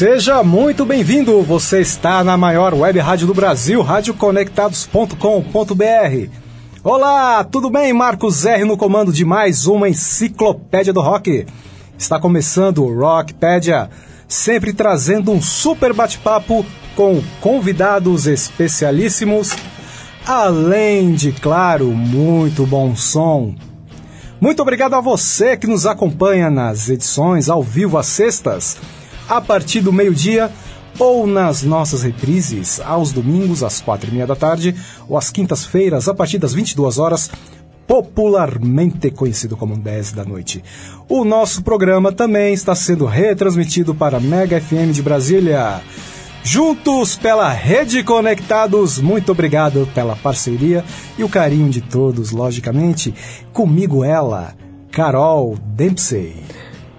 Seja muito bem-vindo. Você está na maior web rádio do Brasil, radioconectados.com.br. Olá, tudo bem? Marcos R no comando de mais uma enciclopédia do rock. Está começando o Rockpedia, sempre trazendo um super bate-papo com convidados especialíssimos, além de, claro, muito bom som. Muito obrigado a você que nos acompanha nas edições ao vivo às sextas a partir do meio-dia ou nas nossas reprises aos domingos às quatro e meia da tarde ou às quintas-feiras a partir das 22 horas, popularmente conhecido como 10 da noite. O nosso programa também está sendo retransmitido para Mega FM de Brasília. Juntos pela Rede Conectados, muito obrigado pela parceria e o carinho de todos, logicamente. Comigo ela, Carol Dempsey.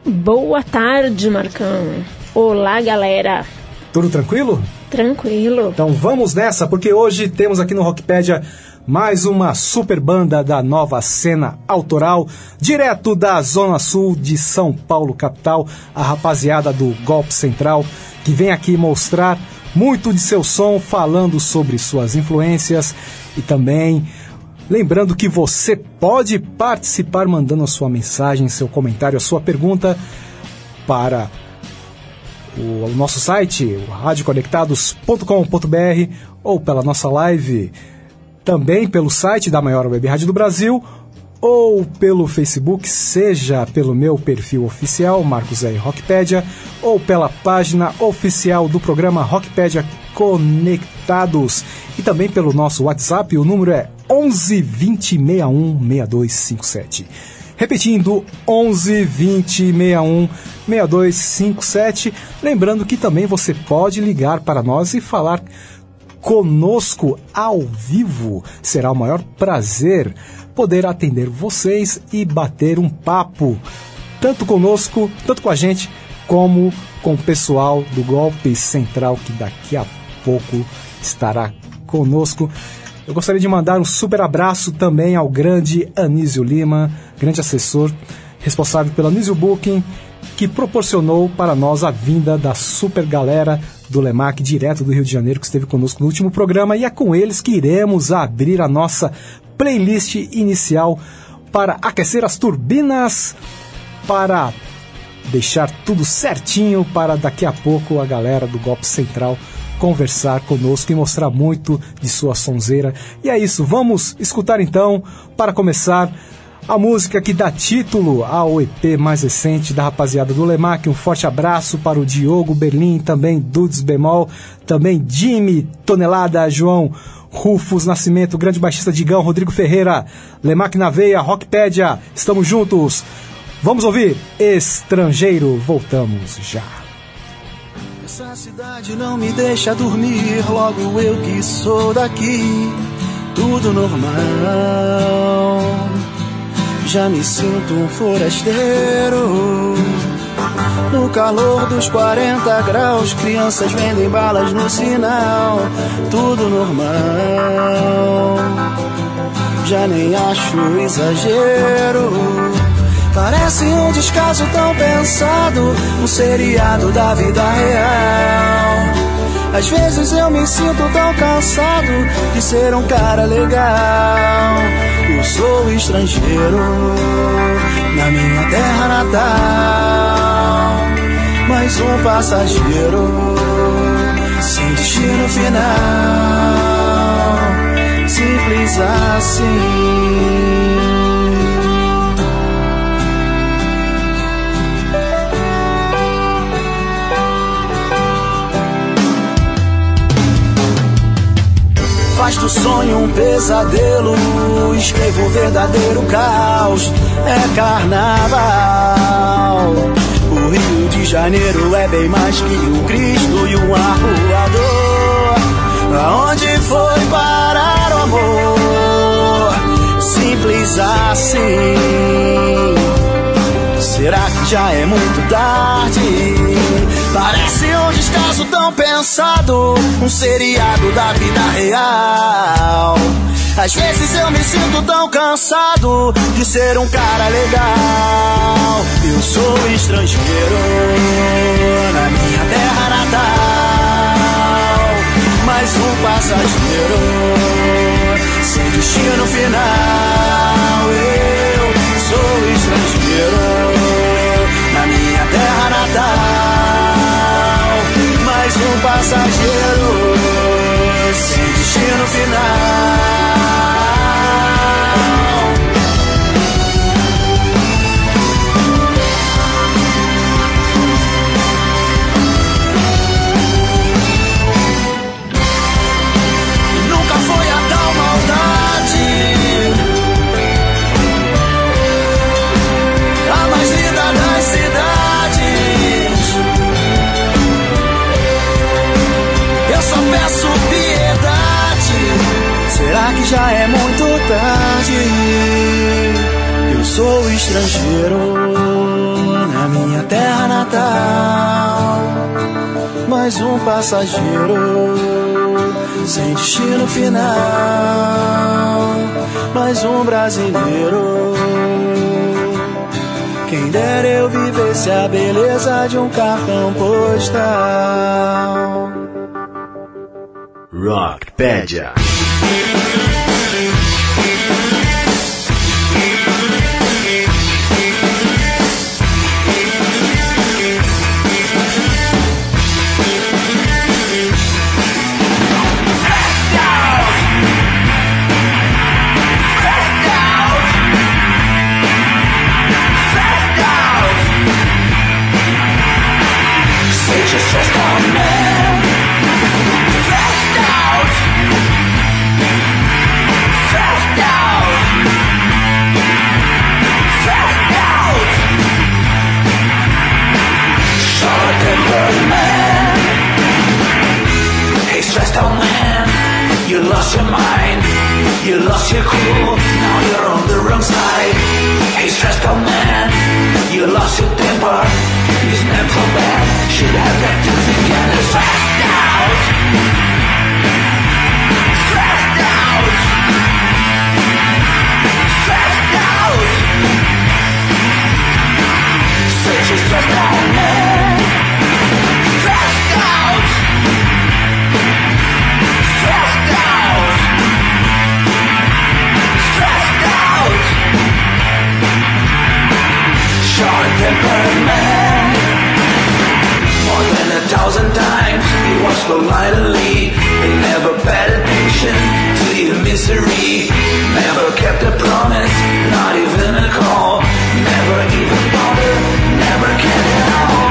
Boa tarde, Marcão. Olá, galera. Tudo tranquilo? Tranquilo. Então vamos nessa, porque hoje temos aqui no Rockpedia mais uma super banda da nova cena autoral, direto da Zona Sul de São Paulo, capital, a rapaziada do Golpe Central, que vem aqui mostrar muito de seu som, falando sobre suas influências e também lembrando que você pode participar mandando a sua mensagem, seu comentário, a sua pergunta para o, o nosso site, radioconectados.com.br ou pela nossa live, também pelo site da maior web rádio do Brasil ou pelo Facebook, seja pelo meu perfil oficial, Marcos R. Rockpedia, ou pela página oficial do programa Rockpedia Conectados, e também pelo nosso WhatsApp, o número é 11 20 61 6257. Repetindo, 11 20 61 6257. Lembrando que também você pode ligar para nós e falar conosco ao vivo. Será o maior prazer poder atender vocês e bater um papo, tanto conosco, tanto com a gente, como com o pessoal do Golpe Central, que daqui a pouco estará conosco. Eu gostaria de mandar um super abraço também ao grande Anísio Lima, grande assessor, responsável pela Anísio Booking, que proporcionou para nós a vinda da super galera do Lemac, direto do Rio de Janeiro, que esteve conosco no último programa, e é com eles que iremos abrir a nossa playlist inicial para aquecer as turbinas, para deixar tudo certinho para daqui a pouco a galera do Golpe Central conversar conosco e mostrar muito de sua sonzeira. E é isso, vamos escutar então, para começar, a música que dá título ao EP mais recente da rapaziada do Lemac. Um forte abraço para o Diogo Berlim, também Dudes Bemol, também Jimmy Tonelada, João Rufus Nascimento, grande baixista Digão, Rodrigo Ferreira, Lemac na veia, Rockpedia, estamos juntos. Vamos ouvir Estrangeiro, voltamos já. Essa cidade não me deixa dormir, logo eu que sou daqui, tudo normal. Já me sinto um forasteiro. No calor dos 40 graus, crianças vendem balas no sinal, tudo normal. Já nem acho exagero. Parece um descaso tão pensado, um seriado da vida real. Às vezes eu me sinto tão cansado de ser um cara legal. Eu sou estrangeiro na minha terra natal, mais um passageiro sem destino final. Simples assim. Faz do sonho um pesadelo, escrevo um verdadeiro caos. É carnaval. O Rio de Janeiro é bem mais que um Cristo e um arruador. Aonde foi parar o amor? Simples assim. Será que já é muito tarde? Parece um descaso tão pensado, um seriado da vida real. Às vezes eu me sinto tão cansado de ser um cara legal. Eu sou estrangeiro na minha terra um passageiro sem destino final. Eu sou estrangeiro natal, mais um passageiro sem destino final. Já é muito tarde. Eu sou estrangeiro na minha terra natal. Mais um passageiro sem destino final. Mais um brasileiro. Quem dera eu vivesse a beleza de um cartão postal. Rockpedia. Your cool, now you're on the wrong side. Hey, stressed out man, you lost your temper, he's not so bad, should have left you together. Stressed out, stressed out, stressed out, such a stressed out man, short-tempered man More than a thousand times he was politely He never paid attention to your misery. Never kept a promise, not even a call. Never even bothered, never cared at all.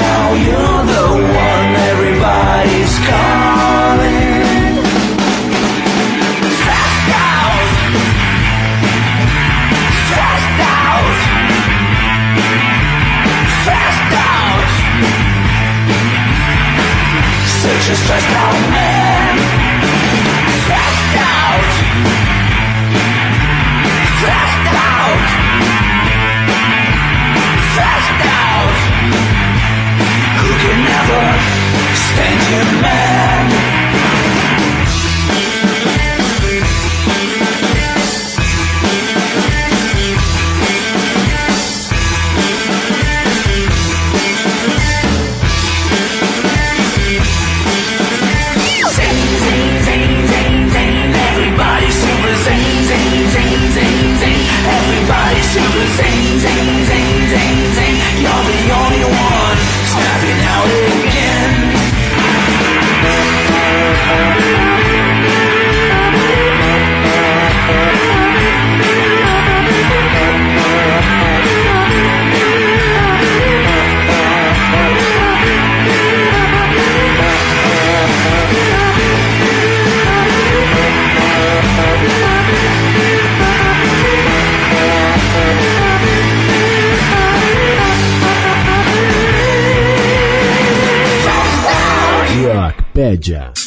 Now you're the one everybody's calling Such a stressed out man. Stressed out. Stressed out. Stressed out. Who can never stand your man one. Snapping out Rockpedia.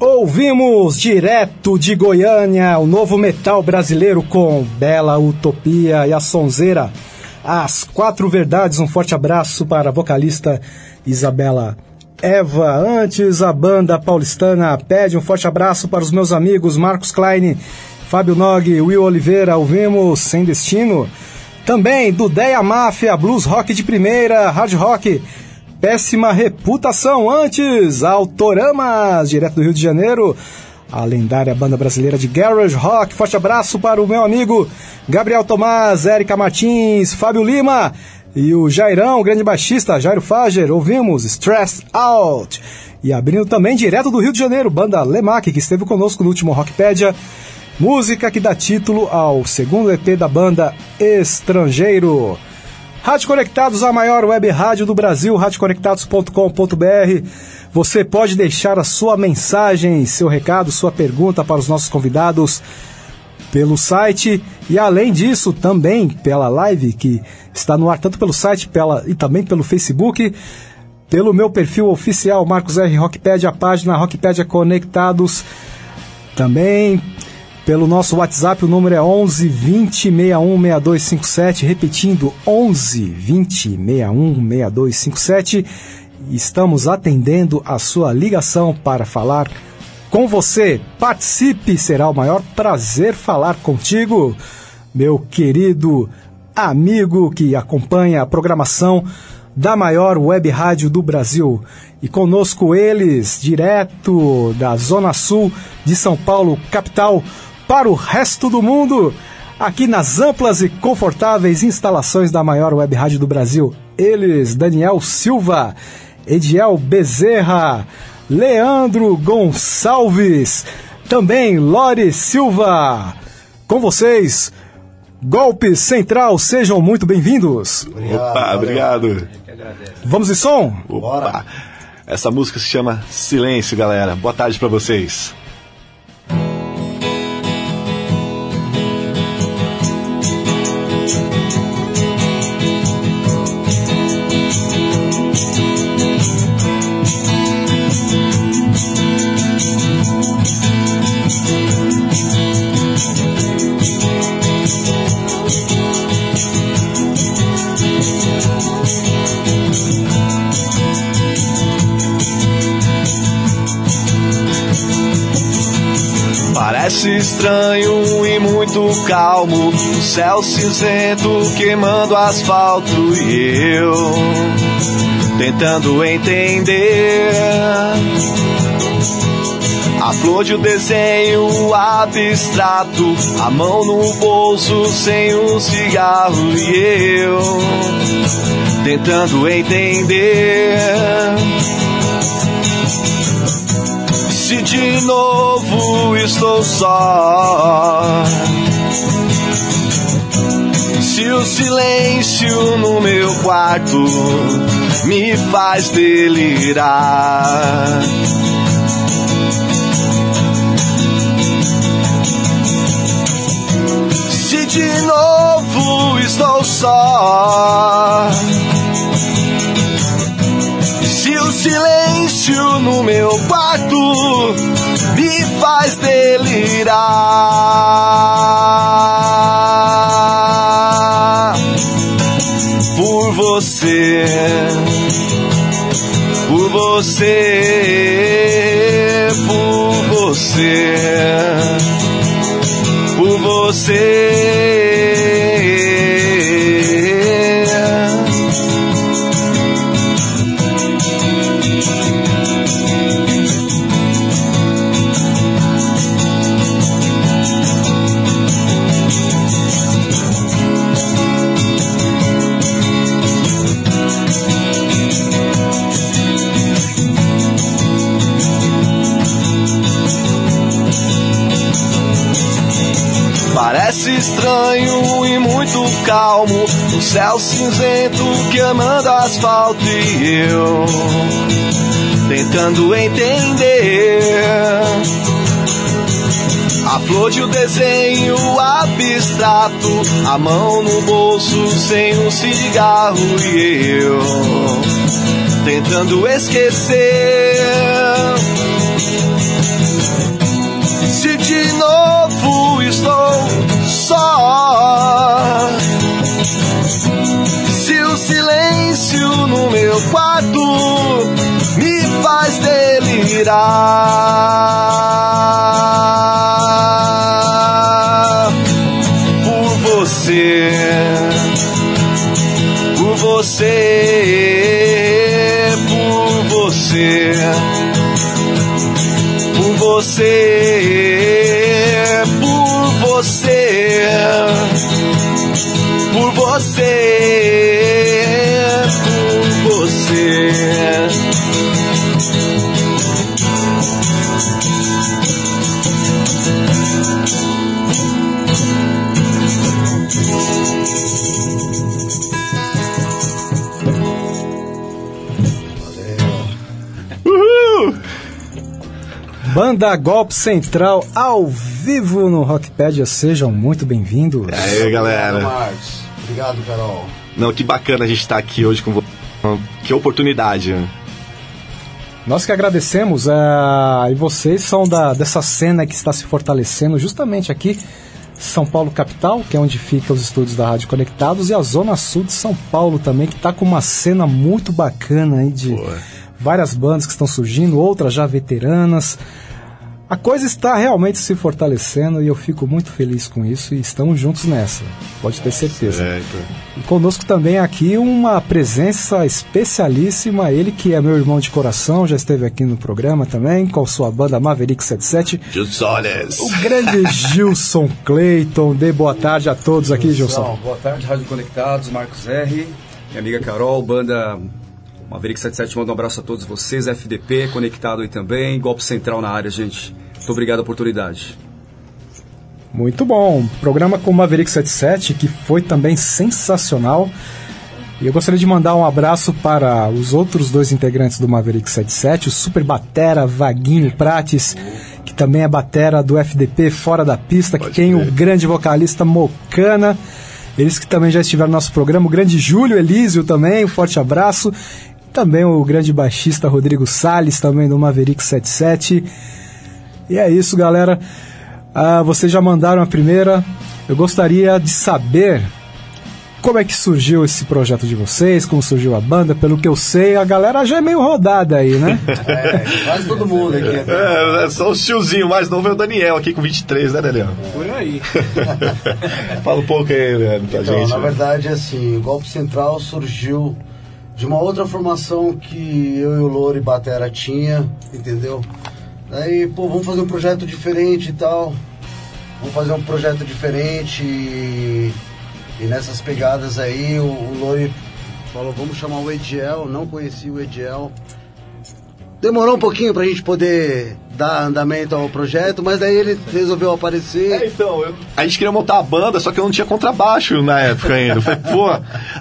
Ouvimos direto de Goiânia o novo metal brasileiro com Bela Utopia e a Sonzeira. As quatro verdades, um forte abraço para a vocalista Isabela Eva. Antes, a banda paulistana pede um forte abraço para os meus amigos Marcos Klein, Fábio Nog, Will Oliveira. Ouvimos Sem Destino. Também Dudeia Máfia, Blues Rock de primeira, Hard Rock péssima reputação antes. Autoramas, direto do Rio de Janeiro. A lendária banda brasileira de garage rock. Forte abraço para o meu amigo Gabriel Tomás, Érica Martins, Fábio Lima e o Jairão, grande baixista, Jairo Fager. Ouvimos Stressed Out. E abrindo também direto do Rio de Janeiro, banda Lemac, que esteve conosco no último Rockpedia. Música que dá título ao segundo EP da banda Estrangeiro. Rádio Conectados, a maior web rádio do Brasil, radioconectados.com.br. Você pode deixar a sua mensagem, seu recado, sua pergunta para os nossos convidados pelo site e além disso também pela live que está no ar tanto pelo site pela, e também pelo Facebook, pelo meu perfil oficial Marcos R Rockpedia, a página Rockpedia Conectados, também pelo nosso WhatsApp, o número é 11 20 61 6257, repetindo 11 20 61 6257. Estamos atendendo a sua ligação para falar com você. Participe, será o maior prazer falar contigo, meu querido amigo que acompanha a programação da maior web rádio do Brasil. E conosco eles, direto da Zona Sul de São Paulo, capital, para o resto do mundo, aqui nas amplas e confortáveis instalações da maior web rádio do Brasil. Eles, Daniel Silva, Ediel Bezerra, Leandro Gonçalves, também Lore Silva. Com vocês, Golpe Central, sejam muito bem-vindos. Opa, obrigado. Vamos de som? Opa. Essa música se chama Silêncio, galera. Boa tarde para vocês. Estranho e muito calmo, céu cinzento queimando asfalto e eu tentando entender. A flor de um desenho abstrato, a mão no bolso sem um cigarro e eu tentando entender. Se de novo estou só. Se o silêncio no meu quarto me faz delirar. Se de novo estou só. Se o silêncio no meu quarto me faz delirar por você, por você, por você, por você. Calmo O céu cinzento queimando asfalto e eu Tentando entender A flor de um desenho abstrato A mão no bolso sem um cigarro e eu tentando esquecer. Se de novo estou só. Silêncio no meu quarto me faz delirar. Por você, por você, por você, por você, por você, por você, Banda Golpe Central ao vivo no Rockpedia. Sejam muito bem-vindos. Aí, galera. Marcos. Obrigado, Carol. Não, que bacana a gente estar aqui hoje com você. Que oportunidade. Nós que agradecemos, eh, e vocês são da, dessa cena que está se fortalecendo justamente aqui, São Paulo capital, que é onde fica os estúdios da Rádio Conectados, e a Zona Sul de São Paulo também, que está com uma cena muito bacana aí de várias bandas que estão surgindo, outras já veteranas. A coisa está realmente se fortalecendo e eu fico muito feliz com isso e estamos juntos nessa, pode ter certeza. Certo. E conosco também aqui uma presença especialíssima, ele que é meu irmão de coração, já esteve aqui no programa também, com sua banda Maverick 77, Jussones. o grande Gilson Clayton. Dê boa tarde a todos aqui, Gilson. Boa tarde, Rádio Conectados, Marcos R, minha amiga Carol, banda Maverick 77, manda um abraço a todos vocês, FDP conectado aí também, Golpe Central na área, gente. Muito obrigado pela oportunidade. Muito bom. Programa com o Maverick 77, que foi também sensacional. E eu gostaria de mandar um abraço para os outros dois integrantes do Maverick 77, o Super Batera Vaguinho Prates, que também é batera do FDP Fora da Pista, que tem o grande vocalista Mocana. Eles que também já estiveram no nosso programa, o grande Júlio Elísio também, um forte abraço. Também o grande baixista Rodrigo Salles, também do Maverick 77. E é isso, galera. Ah, vocês já mandaram a primeira. Eu gostaria de saber como é que surgiu esse projeto de vocês, como surgiu a banda. Pelo que eu sei, a galera já é meio rodada aí, né? É, quase todo mundo aqui. É, é só o tiozinho mais novo é o Daniel aqui com 23, né, Daniel? Por aí. Fala um pouco aí, Leandro, pra Então, gente. na verdade, assim, o Golpe Central surgiu de uma outra formação que eu e o Louro e Batera tinha, entendeu? Daí, pô, vamos fazer um projeto diferente e tal. Vamos fazer um projeto diferente e, e nessas pegadas aí o, o falou, vamos chamar o Ediel, não conheci o Ediel. Demorou um pouquinho pra gente poder dar andamento ao projeto, mas daí ele resolveu aparecer. É, então, eu- a gente queria montar a banda, só que eu não tinha contrabaixo na época ainda. Eu falei, pô.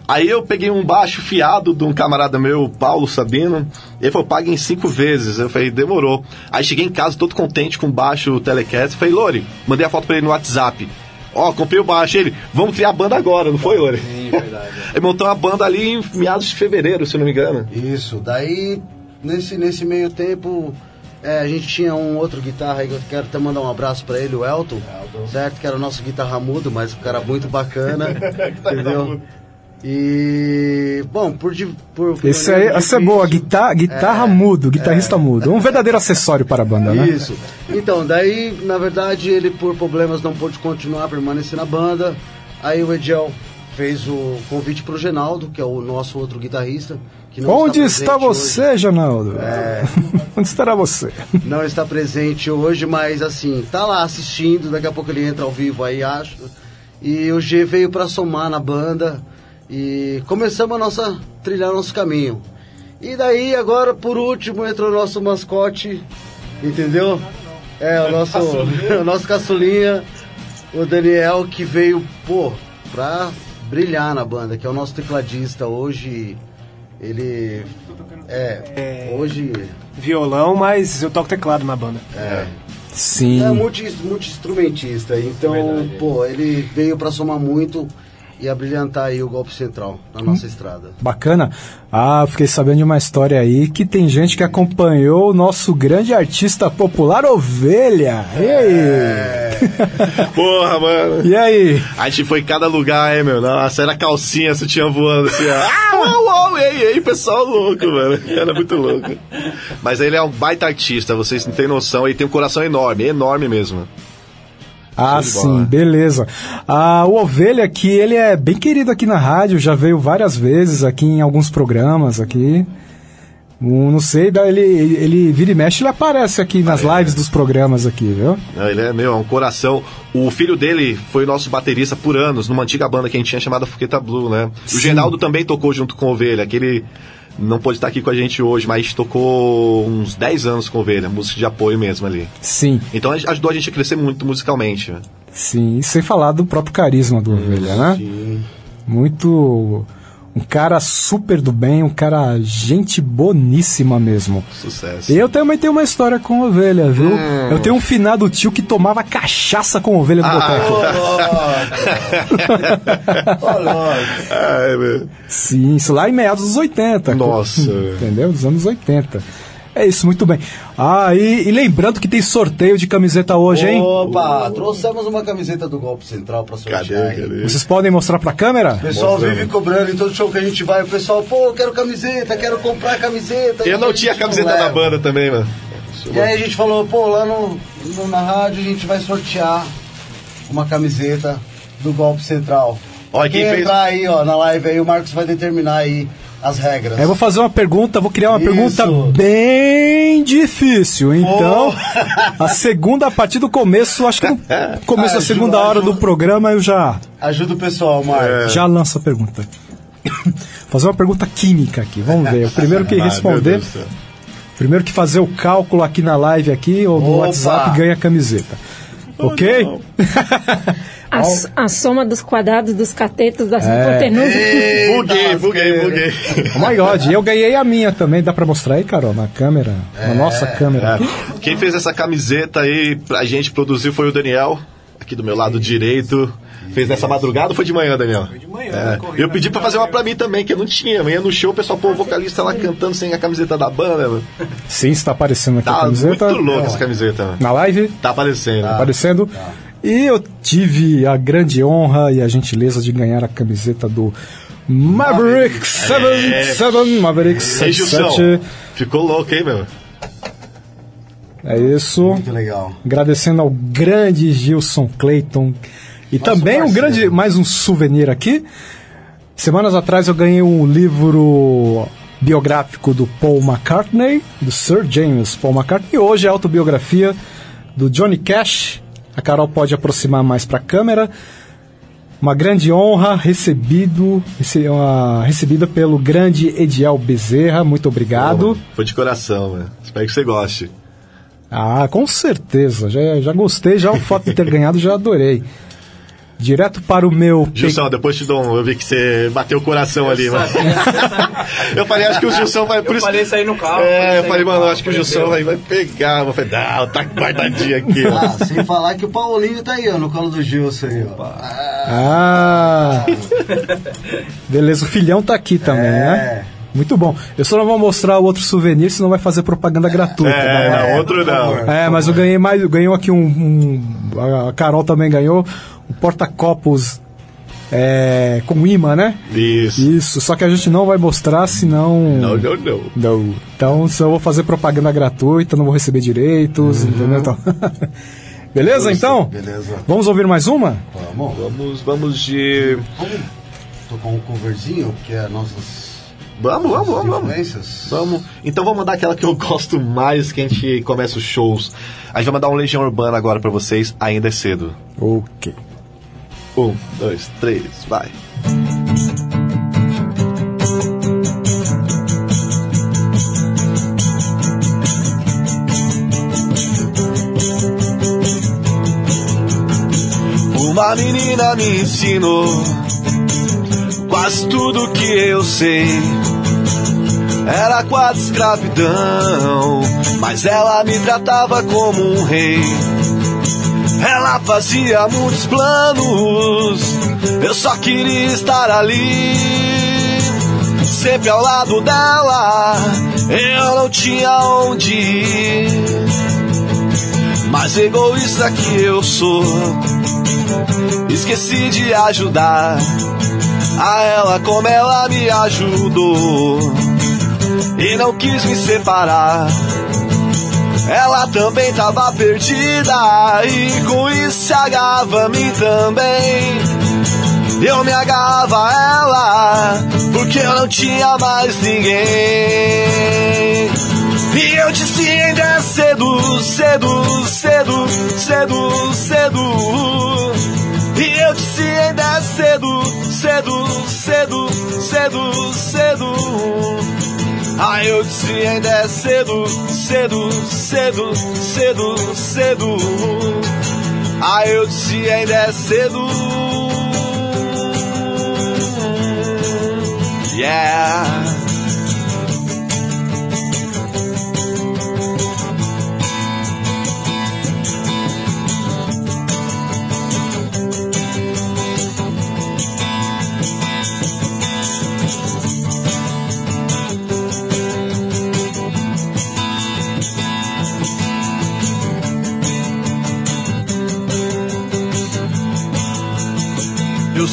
Aí eu peguei um baixo fiado de um camarada meu, Paulo Sabino. Ele falou, paga em cinco vezes. Eu falei, demorou. Aí cheguei em casa todo contente com o baixo Telecaster. Falei, Lori, mandei a foto pra ele no WhatsApp. Ó, comprei o baixo. Ele, vamos criar a banda agora, não foi, Lori? Sim, verdade. Ele montou uma banda ali em meados de fevereiro, se eu não me engano. Isso, daí nesse, nesse meio tempo é, a gente tinha um outro guitarra aí que eu quero até mandar um abraço pra ele, o Elton, certo? Que era o nosso guitarra mudo, mas um cara muito bacana, entendeu? E, bom, por... por Esse aí, essa é boa, guitarra, guitarra mudo, guitarrista mudo. Um verdadeiro acessório para a banda, né? Isso. Então, daí, na verdade, ele por problemas não pôde continuar, permanecer na banda. Aí o Ediel fez o convite pro Genaldo, que é o nosso outro guitarrista. Que não Onde presente está você, hoje. Janaldo? É. Onde estará você? Não está presente hoje, mas assim, tá lá assistindo, daqui a pouco ele entra ao vivo aí, acho. E o G veio para somar na banda e começamos a nossa trilhar nosso caminho. E daí agora por último entrou o nosso mascote, entendeu? É o nosso o nosso caçulinha, o Daniel que veio, pô, pra brilhar na banda, que é o nosso tecladista hoje. Ele é, hoje violão, mas eu toco teclado na banda. Sim. é multi, multi-instrumentista, então, pô, ele veio pra somar muito e abrilhantar aí o golpe central na nossa estrada. Bacana. Ah, eu fiquei sabendo de uma história aí que tem gente que acompanhou o nosso grande artista popular Ovelha. E aí? Porra, mano. E aí? A gente foi em cada lugar, hein, meu? Nossa, era calcinha, sutiã voando assim, ó. Ah, uau, uau, ei, ei, pessoal louco, mano. Era muito louco. Mas ele é um baita artista, vocês não têm noção. Ele tem um coração enorme, enorme mesmo. Ah, sim, bola. beleza. Ah, o Ovelha aqui, ele é bem querido aqui na rádio, já veio várias vezes aqui em alguns programas aqui. Um, não sei, ele, ele, vira e mexe, ele aparece aqui nas lives dos programas aqui, viu? Não, Ele é, meu, é um coração. O filho dele foi nosso baterista por anos, numa antiga banda que a gente tinha chamada Fuqueta Blue, né? O Sim. Genaldo também tocou junto com o Ovelha, que ele não pôde estar aqui com a gente hoje, mas tocou uns 10 anos com o Ovelha, música de apoio mesmo ali. Sim, Então ajudou a gente a crescer muito musicalmente. né? sim. E sem falar do próprio carisma do Ovelha, né? Muito. Um cara super do bem, um cara gente boníssima mesmo. Sucesso. Eu também tenho uma história com ovelha, viu? Hum. Eu tenho um finado tio que tomava cachaça com ovelha Ah, no boteco. Ai, meu. Sim, isso lá em meados dos 80. Nossa. Entendeu? Dos anos 80. É isso, muito bem. Ah, e, e lembrando que tem sorteio de camiseta hoje, hein? Opa, trouxemos uma camiseta do golpe central pra sortear. Cadê, cadê? Vocês podem mostrar pra câmera? O pessoal vive cobrando em todo show que a gente vai. O pessoal, pô, eu quero camiseta, quero comprar camiseta. Eu não a tinha gente camiseta não da banda também, mano. E aí a gente falou, pô, lá no, no- na rádio a gente vai sortear uma camiseta do golpe central. Olha, quem Quem fez- entrar aí, ó, na live aí, o Marcos vai determinar aí as regras. Eu vou fazer uma pergunta, vou criar uma Isso. pergunta bem difícil. Então, a segunda, a partir do começo, acho que no começo da Ajuda, segunda hora do ajuda. programa eu já Ajuda o pessoal, Marcos. Já lança a pergunta. Fazer uma pergunta química aqui, vamos ver. O primeiro que meu responder, do primeiro que fazer o cálculo aqui na live aqui ou no Opa! WhatsApp ganha a camiseta. ok? A, a soma dos quadrados dos catetos das É. hipotenusas. Buguei, buguei, buguei. Oh my God, e eu ganhei a minha também. Dá pra mostrar aí, Carol, na câmera? Na nossa câmera aqui? Quem fez essa camiseta aí pra gente produzir foi o Daniel, aqui do meu lado direito. Fez nessa madrugada ou foi de manhã, Daniel? Foi de manhã. eu pedi pra fazer uma pra mim também, que eu não tinha. Amanhã no show o pessoal, pô, o vocalista lá cantando sem a camiseta da banda. mano. Sim, está aparecendo aqui a Tá camiseta. muito louca essa camiseta. mano. Na live, Tá aparecendo. aparecendo. E eu tive a grande honra e a gentileza de ganhar a camiseta do Maverick 77, Maverick Ei, Gilson, 77. ficou louco, hein, meu? É isso. Muito legal. Agradecendo ao grande Gilson Clayton. E também um grande, mais um souvenir aqui. Semanas atrás eu ganhei um livro biográfico do Paul McCartney, do Sir James Paul McCartney. E hoje é a autobiografia do Johnny Cash. A Carol pode aproximar mais para a câmera. Uma grande honra recebido, rece- uma- recebida pelo grande Ediel Bezerra. Muito obrigado. Foi de coração, mano. Espero que você goste. Ah, com certeza. Já, já gostei, já o fato de ter ganhado, já adorei. Direto para o meu. pe- Gilson, depois te dou um. Eu vi que você bateu o coração ali, mano. eu falei, acho que o Gilson vai. Por Eu isso... falei isso aí no carro. É, eu falei, no mano, carro, acho que o Gilson vai, vai pegar. Eu falei, não, tá guardadinho aqui. Ah, sem falar que o Paulinho tá aí, ó, no colo do Gilson aí, ó. Ah! Beleza, o filhão tá aqui também, É. né? Muito bom. Eu só não vou mostrar o outro souvenir, senão vai fazer propaganda gratuita. É, né? não, outro não. É, mas eu ganhei mais, eu ganhei aqui um, um- A Carol também ganhou um porta-copos é, com imã, né? Isso. Isso, só que a gente não vai mostrar, senão. Não, não, não. Não. Então, se eu vou fazer propaganda gratuita, não vou receber direitos, entendeu? Então... Beleza, então? Beleza. Vamos ouvir mais uma? Vamos. Vamos, vamos de. Vamos tocar um coverzinho, que é nossas Vamos, vamos, vamos, vamos. Vamos. Então vamos mandar aquela que eu gosto mais que a gente começa os shows. A gente vai mandar um Legião Urbana agora pra vocês, ainda é cedo. Ok. Um, dois, três, vai. Uma menina me ensinou quase tudo que eu sei. Era quase escravidão, mas ela me tratava como um rei. Ela fazia muitos planos Eu só queria estar ali, sempre ao lado dela. Eu não tinha onde ir, mas egoísta que eu sou, esqueci de ajudar a ela como ela me ajudou e não quis me separar. Ela também tava perdida e com isso se agarrava a mim também. Eu me agarrava a ela porque eu não tinha mais ninguém. E eu disse ainda é cedo, cedo, cedo, cedo, cedo. E eu disse ainda é cedo, cedo, cedo, cedo, cedo. Ah, eu disse ainda é cedo, cedo, cedo, cedo, cedo. Ah, eu disse ainda é cedo. Yeah.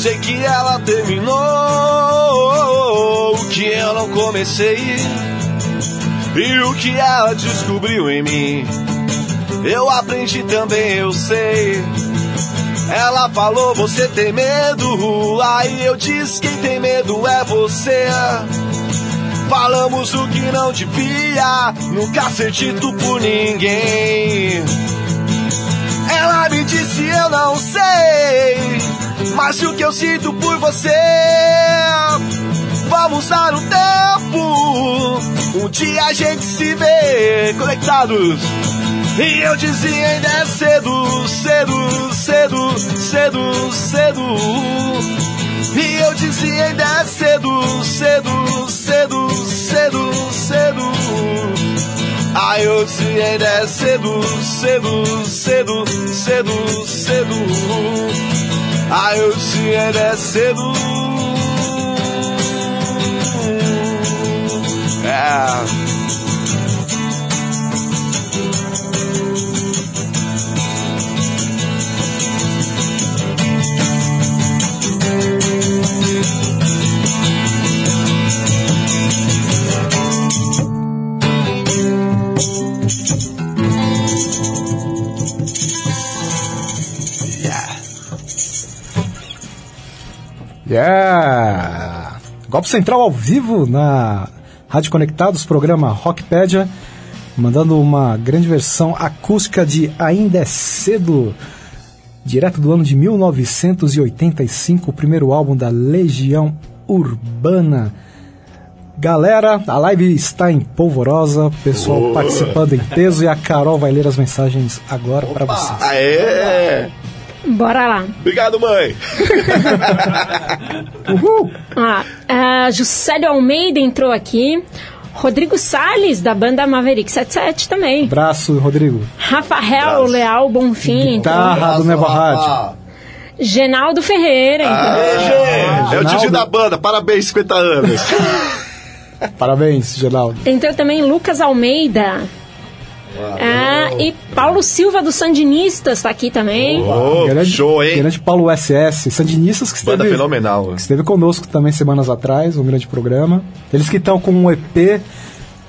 Sei que ela terminou o que eu não comecei e o que ela descobriu em mim. Eu aprendi também, eu sei. Ela falou, você tem medo. Aí eu disse, quem tem medo é você. Falamos o que não devia, nunca ser dito por ninguém. Ela me disse, eu não sei. Mas o que eu sinto por você, vamos dar um tempo. Um dia a gente se vê conectados. E eu dizia ainda é cedo, cedo, cedo, cedo, cedo. E eu dizia ainda é cedo, cedo, cedo, cedo, cedo. Ah, eu dizia ainda é cedo, cedo, cedo, cedo, cedo. Ah, eu ainda é cedo. É. Golpe Central ao vivo na Rádio Conectados, programa Rockpedia, mandando uma grande versão acústica de Ainda é Cedo, direto do ano de 1985, o primeiro álbum da Legião Urbana. Galera, a live está em polvorosa, pessoal Oh. participando em peso e a Carol vai ler as mensagens agora para vocês. Aê! Bora lá. Obrigado, mãe! Uhul! Ah, a Juscelio Almeida entrou aqui. Rodrigo Salles, da banda Maverick 77 também. Abraço, Rodrigo. Rafael Leal Bonfim. Guitarra do Nevo Rádio. Genaldo Ferreira. entrou. É o tio da banda, parabéns, 50 anos. Parabéns, Geraldo. Entrou também Lucas Almeida. Ah, e Paulo Silva dos Sandinistas está aqui também. Oh, grande, show, hein? Grande Paulo SS, Sandinistas que Banda esteve, fenomenal. que esteve conosco também semanas atrás, um grande programa. Eles que estão com um EP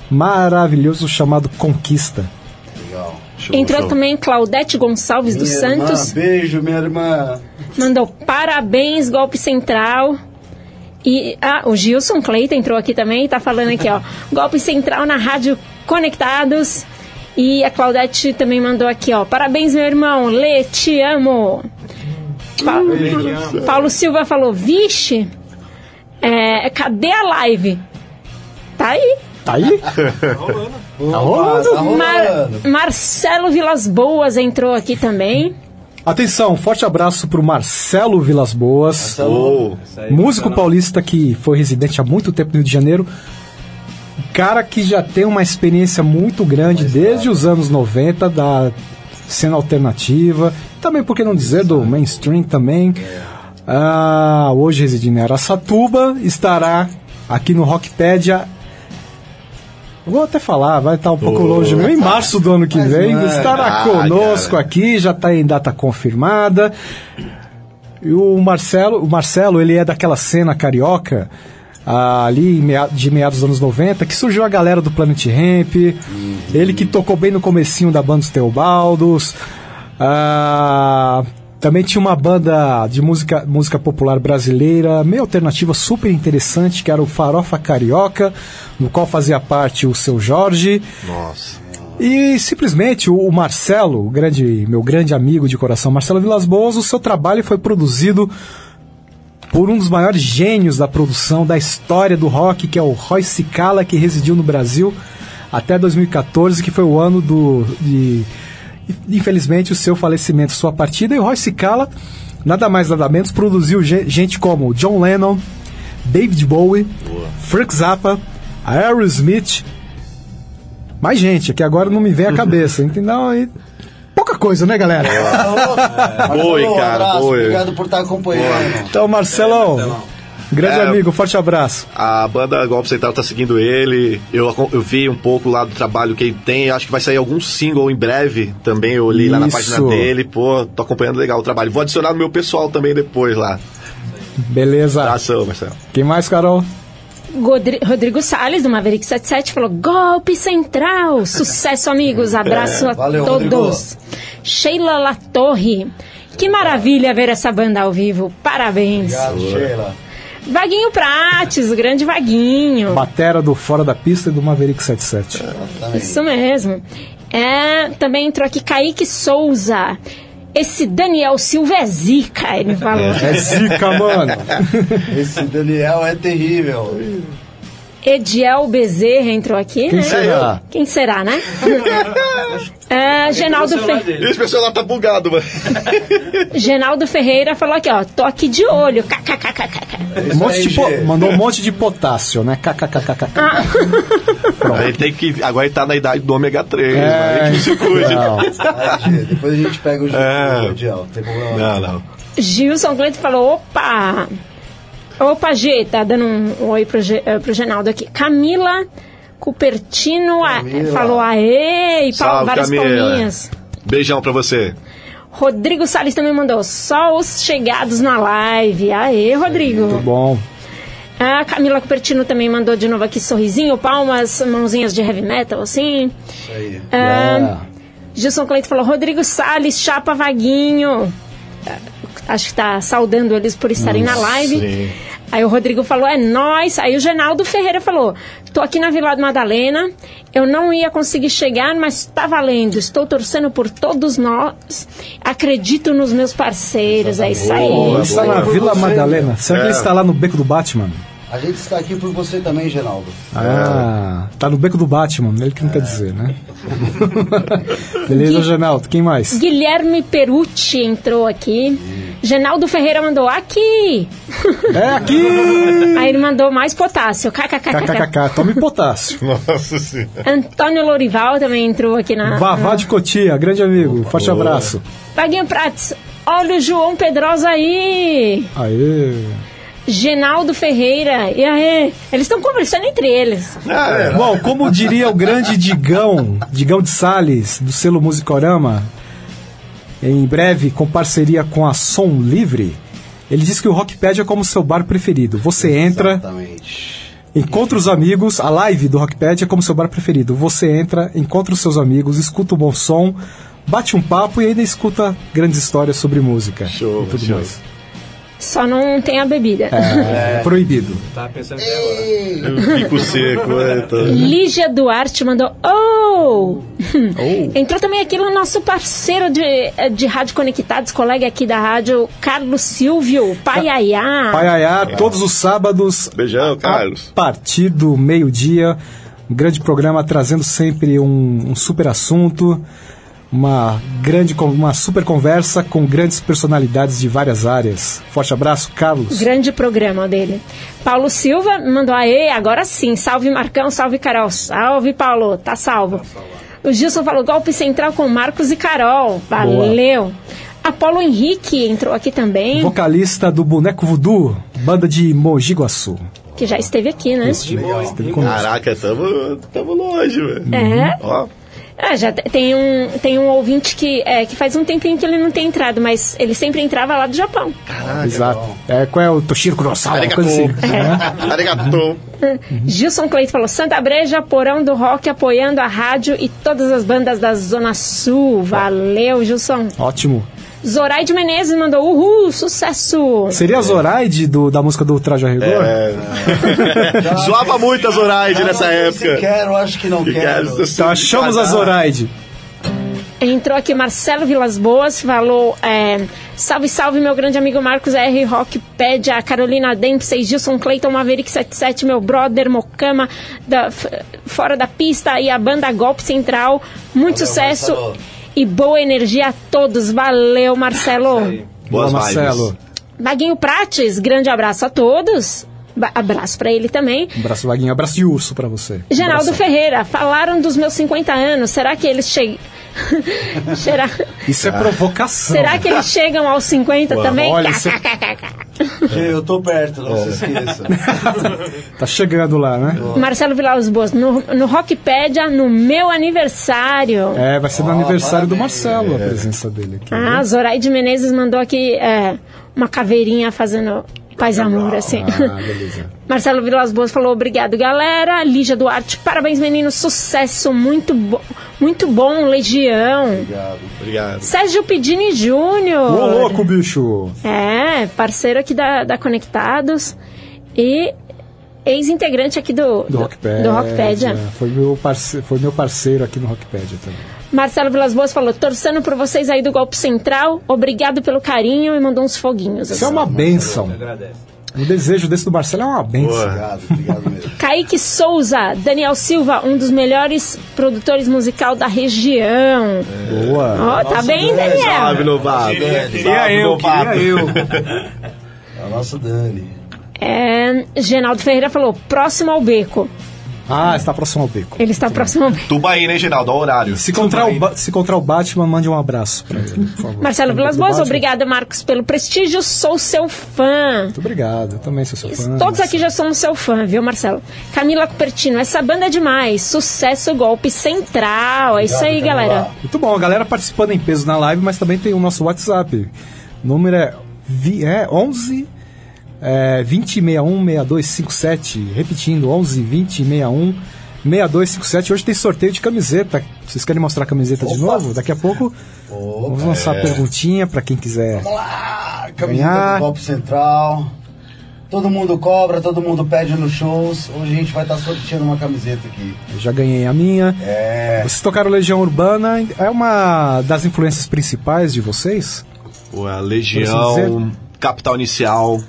maravilhoso chamado Conquista. Show, Entrou show. também Claudete Gonçalves dos Minha irmã, Santos. beijo, minha irmã. Mandou parabéns, golpe central. E ah, o Gilson Cleiton entrou aqui também, tá falando aqui, ó. Golpe central na rádio Conectados. E a Claudete também mandou aqui, ó. Parabéns, meu irmão. Lê, te amo. Pa- Paulo Silva falou, vixe, é, cadê a live? Tá aí. Tá aí? Tá rolando. Tá Mar- rolando. Marcelo Vilas Boas entrou aqui também. Atenção, forte abraço pro Marcelo Vilas Boas, Oh, músico paulista que foi residente há muito tempo no Rio de Janeiro. Cara que já tem uma experiência muito grande desde os anos 90 da cena alternativa, também por que não dizer do mainstream também. ah, hoje residindo em Aracatuba, estará aqui no Rockpedia. Vou até falar, vai estar um pouco longe mesmo. Em março do ano que vem, estará conosco cara. aqui, já está em data confirmada. E o Marcelo, o Marcelo, ele é daquela cena carioca, ali de meados dos anos 90, que surgiu a galera do Planet Ramp, ele que tocou bem no comecinho da banda dos Teobaldos. Ah, também tinha uma banda de música, música popular brasileira, meio alternativa, super interessante, que era o Farofa Carioca, no qual fazia parte o seu Jorge. Nossa. E simplesmente o o Marcelo, o grande, meu grande amigo de coração, Marcelo Vilas Boas, o seu trabalho foi produzido por um dos maiores gênios da produção da história do rock, que é o Roy Cicala, que residiu no Brasil até 2014, que foi o ano do de infelizmente o seu falecimento, sua partida. E o Roy Cicala, nada mais nada menos, produziu ge- gente como John Lennon, David Bowie, Frank Zappa, Aerosmith, mais gente, que agora não me vem à cabeça, entendeu? Pouca coisa, né, galera? Boi, Marcelo, cara, abraço, boi. Obrigado por estar acompanhando. Então, Marcelão, grande É. amigo, forte abraço. A banda Golpe Central tá seguindo ele. Eu, eu vi um pouco lá do trabalho que ele tem. Acho que vai sair algum single em breve. Também eu olhei lá na página dele. Pô, tô acompanhando legal o trabalho. Vou adicionar no meu pessoal também depois lá. Beleza. Abração, Marcelo. Quem mais, Carol? Rodrigo Salles, do Maverick 77, falou: Golpe Central! Sucesso, amigos! Abraço a valeu, todos! Sheila Latorre. Que maravilha ver essa banda ao vivo. Parabéns. Obrigado, Sheila. Vaguinho Prates, o grande Vaguinho. Batera do Fora da Pista e do Maverick 77. Isso mesmo. É, também entrou aqui Kaique Souza. Esse Daniel Silva é zica, ele falou. É zica, mano. Esse Daniel é terrível. Ediel Bezerra entrou aqui, Quem né? será? Quem será, né? é, Genaldo, Fe... Esse pessoal lá tá bugado, mano. Genaldo Ferreira falou aqui, ó. Tô aqui de olho. KKKKK. Um monte de po- mandou um monte de potássio, né? KKKKK. Ele tem que. Agora ele tá na idade do ômega 3. É, né? Gente se cuide. não. Depois a gente pega o Gê, É. não. Não, não. Gilson Cleito falou, opa! Opa, G, tá dando um oi pro, eh, pro Genaldo aqui. Camila Cupertino a- Camila. falou aê, e pal- Salve, várias Camila. palminhas. Beijão pra você. Rodrigo Salles também mandou, só os chegados na live. Aê, Rodrigo. Muito bom. A Camila Cupertino também mandou de novo aqui sorrisinho, palmas, mãozinhas de heavy metal, assim. Isso aí. Ah, Gilson Cleito falou, Rodrigo Salles, chapa vaguinho. Acho que tá saudando eles por estarem na live. sim. Aí o Rodrigo falou, é nóis. Aí o Genaldo Ferreira falou, tô aqui na Vila Madalena, eu não ia conseguir chegar, mas tá valendo. Estou torcendo por todos nós. Acredito nos meus parceiros. É isso aí. Boa, Ele está na Vila você, Madalena. Será que ele É. está lá no beco do Batman? A gente está aqui por você também, Genaldo. Ah, tá no beco do Batman, ele que não quer dizer, né? Beleza, Genaldo, quem mais? Guilherme Perucci entrou aqui. Genaldo Ferreira mandou aqui. É aqui! Aí ele mandou mais potássio. KKKK. KKKK, tome potássio. Nossa senhora. Antônio Lorival também entrou aqui na. Vavá de Cotia, grande amigo, forte abraço. Vaguinho Prates. Olha o João Pedrosa aí. Aê! Genaldo Ferreira. E aí? Eles estão conversando entre eles. É, Bom, como diria o grande Digão, Digão de Sales, do selo Musicorama, em breve com parceria com a Som Livre, ele diz que o Rockpad é como seu bar preferido. Você entra, Exatamente. encontra os amigos, a live do Rockpad é como seu bar preferido. Você entra, encontra os seus amigos, escuta o bom som, bate um papo e ainda escuta grandes histórias sobre música Show, e tudo show. mais. Só não tem a bebida. É, proibido. Tava pensando até agora. eu fico seco. É, tá. Lígia Duarte mandou. Oh! Entrou também aqui o nosso parceiro de, de Rádio Conectados, colega aqui da rádio, Carlos Silvio, Paiaiá. Paiaiá, todos os sábados, Beijão, Carlos. a partir do meio-dia. Um grande programa trazendo sempre um, um super assunto, uma grande, uma super conversa com grandes personalidades de várias áreas. Forte abraço, Carlos. Grande programa dele. Paulo Silva mandou aê, agora sim. Salve Marcão, salve Carol. Salve Paulo, tá salvo. O Gilson falou golpe central com Marcos e Carol. Valeu. Apolo Henrique entrou aqui também, Vocalista do Boneco Voodoo, banda de Mogi Guaçu. que já esteve aqui, né? Legal, esteve. Caraca, tamo, tamo longe, velho. É. Ó, Ah, já te- tem um, tem um ouvinte que, é, que faz um tempinho que ele não tem entrado, mas ele sempre entrava lá do Japão. Exato. É, qual é o Toshiro Kurosawa? Coisa assim. né? arigato. Gilson Cleito falou: Santa Breja, porão do rock, apoiando a rádio e todas as bandas da Zona Sul. Valeu, Gilson. Ótimo. Zoraide Menezes mandou: Uhul, sucesso! Seria a Zoraide do, da música do Traje a Rigor? É. Zoava muito a Zoraide nessa Eu não época. Se quero, acho que não Que quero. quero- Então achamos a Zoraide. Entrou aqui Marcelo Vilas Boas, falou: é, Salve, salve, meu grande amigo Marcos R. Rockpedia, Carolina Dempsey, Gilson Clayton, Maverick 77, meu brother Mocama, da, fora da pista e a banda Golpe Central. Muito sucesso Marcelo. E boa energia a todos. Valeu, Marcelo. Boas Boa, vibes. Marcelo. Vaguinho Prates, grande abraço a todos. Ba- abraço pra ele também. Um abraço, Vaguinho. Abraço de urso pra você. Geraldo Abração. Ferreira, falaram dos meus 50 anos. Será que eles chegam. Será... Isso é provocação. Será que eles chegam aos 50 também? olha, isso é- Eu tô perto, não se esqueça. Tá chegando lá, né? Marcelo Vilas Boas, no, no Rockpedia, no meu aniversário. É, vai ser no aniversário do. Marcelo a presença dele aqui. Ah, Zoraide Menezes mandou aqui é, uma caveirinha fazendo paz e amor, assim. Ah, beleza. Marcelo Vilas Boas falou obrigado, galera. Lígia Duarte, parabéns, meninos. Sucesso, muito, bo muito bom, Legião. Obrigado. Sérgio Pedini Júnior. Ô, louco, bicho! É, parceiro aqui da, da Conectados e ex-integrante aqui do, Do Rockpedia. do Rockpedia. Foi meu, parce... Foi meu parceiro aqui no Rockpedia também. Marcelo Vilas Boas falou, torcendo por vocês aí do Golpe Central, obrigado pelo carinho e mandou uns foguinhos. Isso é assim. uma benção. O desejo desse do Marcelo é uma benção. Obrigado, obrigado mesmo. Kaique Souza, Daniel Silva, um dos melhores produtores musical da região. Boa. Ó, tá bem, Daniel? Salve, novato. Queria eu, queria eu. É o nosso Dani. É, Genaldo Ferreira falou, próximo ao beco. Ah, está próximo ao beco. Ele está próximo ao beco. Tubaína, hein, Geraldo? Olha o horário. Se encontrar, o ba- se encontrar o Batman, mande um abraço pra ele, por favor. Marcelo Vilas Boas, obrigada, Marcos, pelo prestígio. Sou seu fã. Muito obrigado, eu também sou seu fã. Todos aqui já somos seu fã, viu, Marcelo? Camila Cupertino, essa banda é demais. Sucesso, golpe central. É isso aí, galera. Muito bom, a galera participando em peso na live, mas também tem o nosso WhatsApp. O número é, vi, é 11 é, 2061 6257. Repetindo, 11 2061 6257. Hoje tem sorteio de camiseta. Vocês querem mostrar a camiseta de novo? Daqui a pouco vamos lançar a perguntinha para quem quiser. Ah, camiseta Ganhar. do Golpe Central. Todo mundo cobra, todo mundo pede nos shows. Hoje a gente vai estar sorteando uma camiseta aqui. Eu já ganhei a minha. É. Vocês tocaram Legião Urbana, é uma das influências principais de vocês? Assim Legião, Capital Inicial,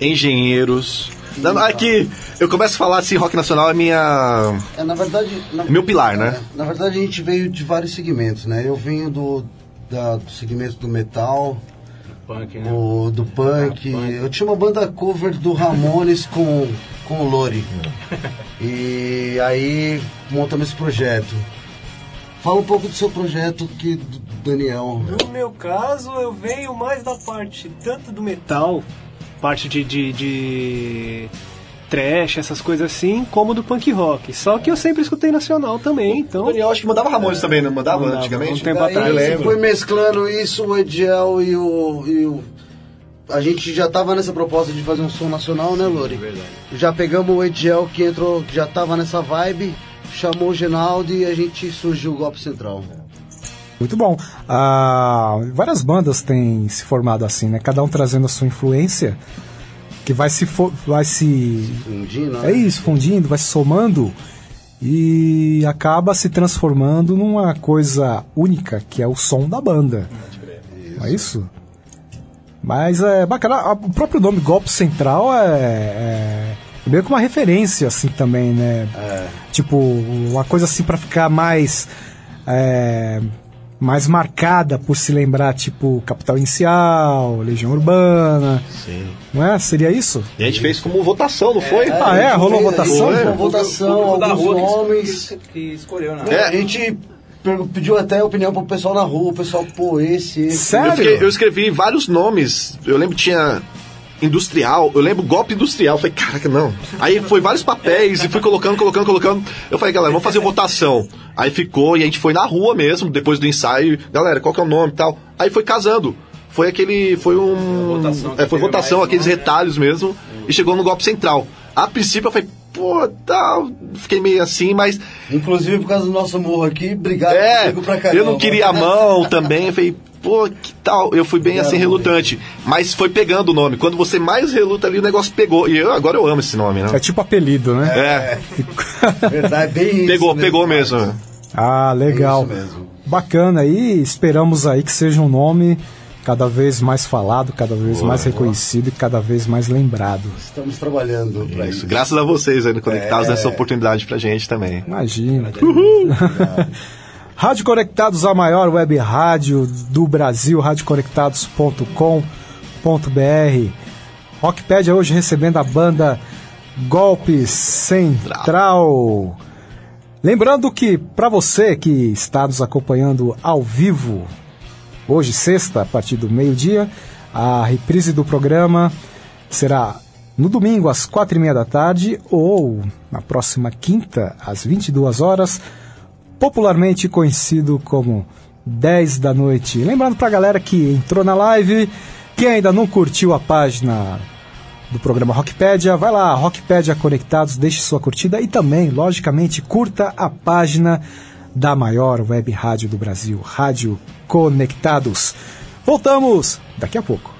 Engenheiros. Não, Aqui, eu começo a falar assim, rock nacional é minha. É, na verdade. Na, Meu pilar, né? é, na verdade, a gente veio de vários segmentos, né? Eu venho do, da- do segmento do metal, Punk, né? o, do punk. Eu tinha uma banda cover do Ramones com, com o Lori. E aí montamos esse projeto. Fala um pouco do seu projeto que do Daniel. No meu caso, eu venho mais da parte tanto do metal, parte de, de, de trash, essas coisas assim, como do punk rock. Só que eu sempre escutei nacional também, então. O Daniel acho que mandava Ramones também, não mandava, Mandava, antigamente? um tempo Daí atrás. você foi mesclando isso, o Ediel e o, e o- A gente já tava nessa proposta de fazer um som nacional, né, Lori? Verdade. Já pegamos o Ediel que entrou, que já tava nessa vibe, chamou o Genaldo e a gente surgiu o Golpe Central. Muito bom. Ah, várias bandas têm se formado assim, né? Cada um trazendo a sua influência, que vai se, vai se Fundindo, né? É isso, fundindo, vai se somando e acaba se transformando numa coisa única, que é o som da banda. Não é isso? Mas é bacana. O próprio nome Golpe Central é, é meio que uma referência, assim, também, né? Tipo, uma coisa assim pra ficar mais. é, mais marcada por se lembrar, tipo, Capital Inicial, Legião Urbana. Sim. Não é? Seria isso? E a gente fez como votação, não foi? Ah, é? Rolou votação? Uma votação, O da alguns rua que- nomes. que, que escolheu, né? É, A gente pediu até opinião pro pessoal na rua, o pessoal, pô, esse, esse. Eu, fiquei- eu escrevi vários nomes. Eu lembro que tinha industrial. Eu lembro golpe industrial. Eu falei, caraca, não. Aí foi vários papéis e fui colocando, colocando, colocando. Eu falei, galera, vamos fazer votação. Aí ficou e a gente foi na rua mesmo, depois do ensaio. Galera, qual que é o nome e tal? Aí foi casando. Foi aquele. Foi um. É, foi votação, aqueles retalhos mesmo. E chegou no golpe central. A princípio eu falei, pô, tá. Fiquei meio assim, mas. Inclusive por causa do nosso morro aqui, obrigado É, comigo pra caramba. eu não queria a mão também. Eu falei, pô, que tal? Eu fui bem assim relutante. Mas foi pegando o nome. Quando você mais reluta ali, o negócio pegou. E eu, agora eu amo esse nome, né? É tipo apelido, né? É. Verdade, bem isso Pegou, mesmo, pegou mesmo. Ah, legal. É isso mesmo. Bacana aí, esperamos aí que seja um nome cada vez mais falado, cada vez mais reconhecido e cada vez mais lembrado. Estamos trabalhando pra Isso. isso. Graças a vocês aí no Conectados É. nessa oportunidade pra gente também. Imagina. Rádio Conectados, a maior web rádio do Brasil, radioconectados.com.br. Rockpedia hoje recebendo a banda Golpe Central. Lembrando que para você que está nos acompanhando ao vivo, hoje sexta, a partir do meio-dia, a reprise do programa será no domingo às quatro e meia da tarde ou na próxima quinta às 22 horas, popularmente conhecido como 10 da noite. Lembrando para a galera que entrou na live, que ainda não curtiu a página do programa Rockpedia, vai lá, Rockpedia Conectados, deixe sua curtida e também, logicamente, curta a página da maior web rádio do Brasil, Rádio Conectados. Voltamos daqui a pouco.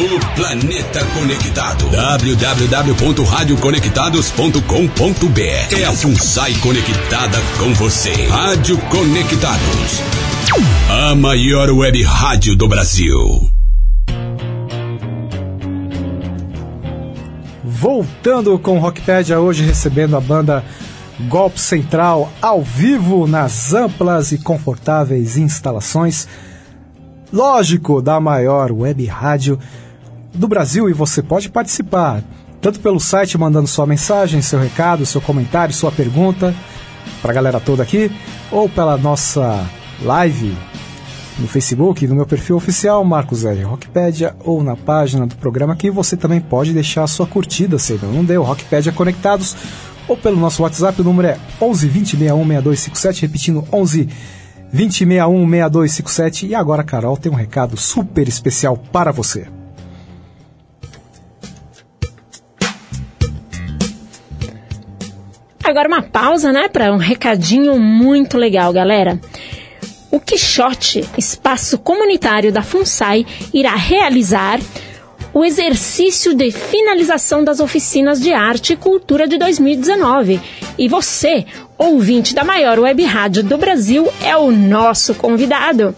Planeta conectado. www.radioconectados.com.br É a FUNSAI conectada com você. Rádio Conectados. A maior web rádio do Brasil. Voltando com Rockpedia hoje recebendo a banda Golpe Central ao vivo nas amplas e confortáveis instalações, lógico, da maior web rádio do Brasil e você pode participar, tanto pelo site mandando sua mensagem, seu recado, seu comentário, sua pergunta para a galera toda aqui, ou pela nossa live no Facebook, no meu perfil oficial, Marcos R. Rockpedia, ou na página do programa aqui, você também pode deixar a sua curtida, se não deu, Rockpedia Conectados, ou pelo nosso WhatsApp, o número é 11 20 61 6257, repetindo 11 20 61 6257. E agora, Carol, tem um recado super especial para você. Agora uma pausa, né, para um recadinho muito legal, galera. O Quixote, espaço comunitário da FUNSAI, irá realizar o exercício de finalização das oficinas de arte e cultura de 2019. E você, ouvinte da maior web rádio do Brasil, é o nosso convidado.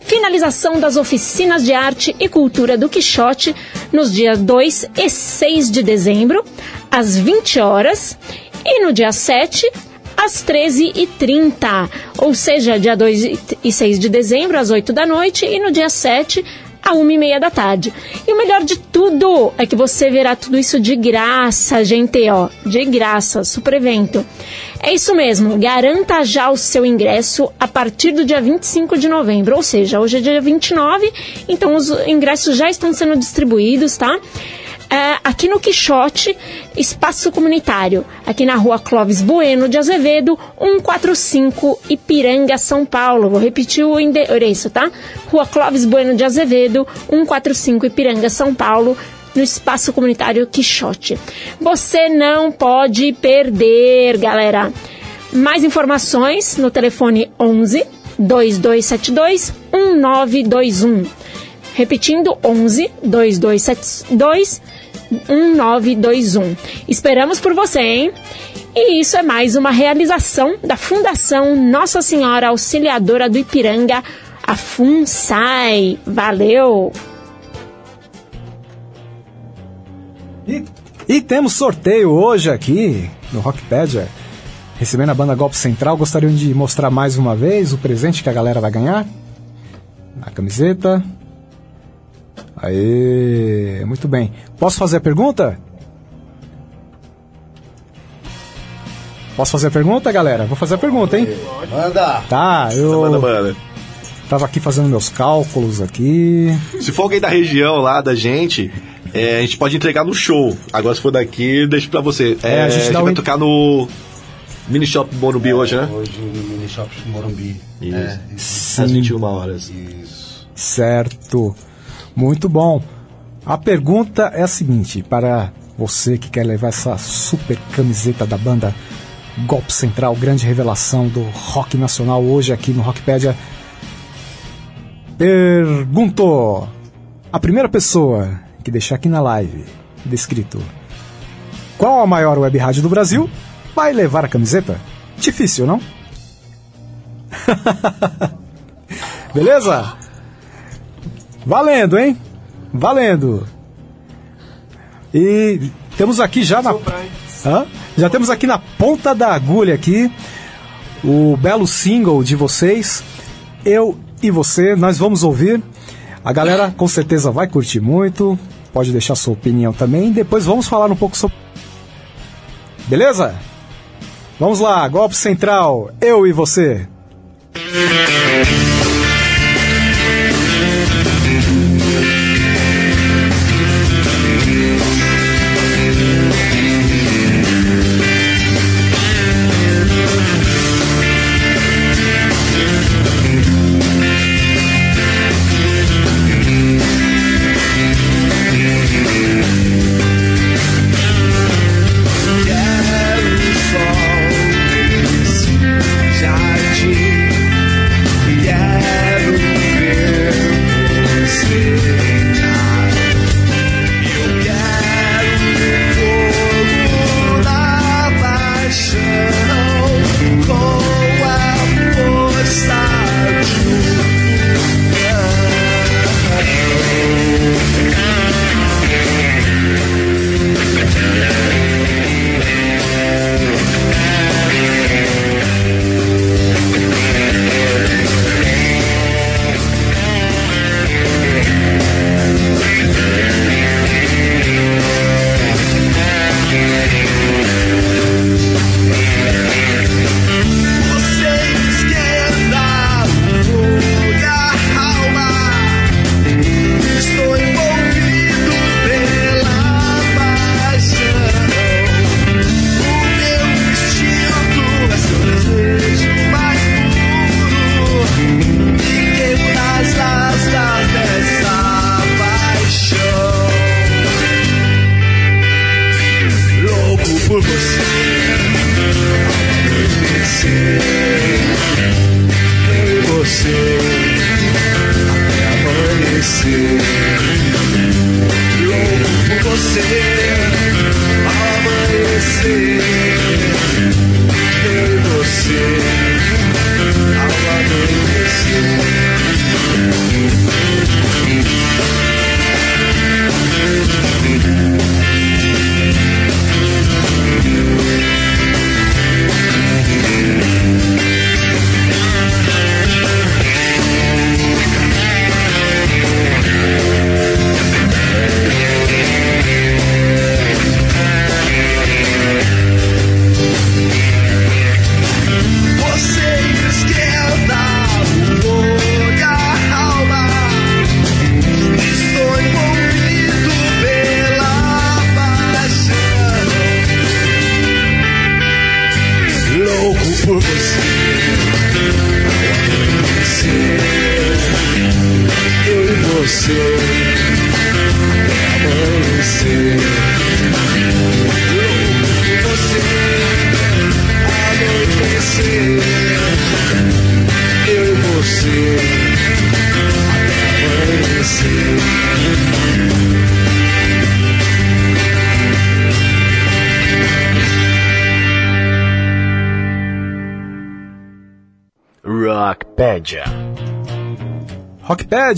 Finalização das oficinas de arte e cultura do Quixote nos dias 2 e 6 de dezembro, às 20 horas, e no dia 7, às 13h30. Ou seja, dia 2 e 6 de dezembro, às 8 da noite, e no dia 7, a uma e meia da tarde. E o melhor de tudo é que você verá tudo isso de graça, gente, ó, de graça, super evento. É isso mesmo, garanta já o seu ingresso a partir do dia 25 de novembro, ou seja, hoje é dia 29, então os ingressos já estão sendo distribuídos, tá? É, aqui no Quixote, espaço comunitário, aqui na rua Clóvis Bueno de Azevedo, 145 Ipiranga, São Paulo. Vou repetir o endereço, tá? Rua Clóvis Bueno de Azevedo, 145 Ipiranga, São Paulo no espaço comunitário Quixote. Você não pode perder, galera. Mais informações no telefone 11 2272 1921. Repetindo 11 2272 1921. Esperamos por você, hein? E isso é mais uma realização da Fundação Nossa Senhora Auxiliadora do Ipiranga, a FUNSAI. Valeu! E, e temos sorteio hoje aqui no Rockpedia. Recebendo a banda Golpe Central, gostariam de mostrar mais uma vez o presente que a galera vai ganhar? A camiseta. Aê, muito bem. Posso fazer a pergunta? Posso fazer a pergunta, galera? Vou fazer a pergunta, hein? Manda! Tá, eu Manda, manda. tava aqui fazendo meus cálculos aqui. Se for alguém da região lá da gente, é, a gente pode entregar no show. Agora, se for daqui, deixa pra você. É, a gente dá vai um- tocar no Mini Shop Morumbi hoje, né? Hoje no Mini Shop Morumbi. Isso. É, Às 21 horas. isso. Certo. Muito bom. A pergunta é a seguinte: para você que quer levar essa super camiseta da banda Golpe Central, grande revelação do rock nacional hoje aqui no Rockpedia. Pergunto: a primeira pessoa que deixar aqui na live descrito qual a maior web rádio do Brasil vai levar a camiseta? Difícil, não? Beleza? Valendo, hein? Valendo. E temos aqui já na Hã? Já temos aqui na ponta da agulha aqui o belo single de vocês, eu e você, nós vamos ouvir. A galera com certeza vai curtir muito, pode deixar sua opinião também. Depois vamos falar um pouco sobre. Beleza? Vamos lá, golpe central, eu e você. Quero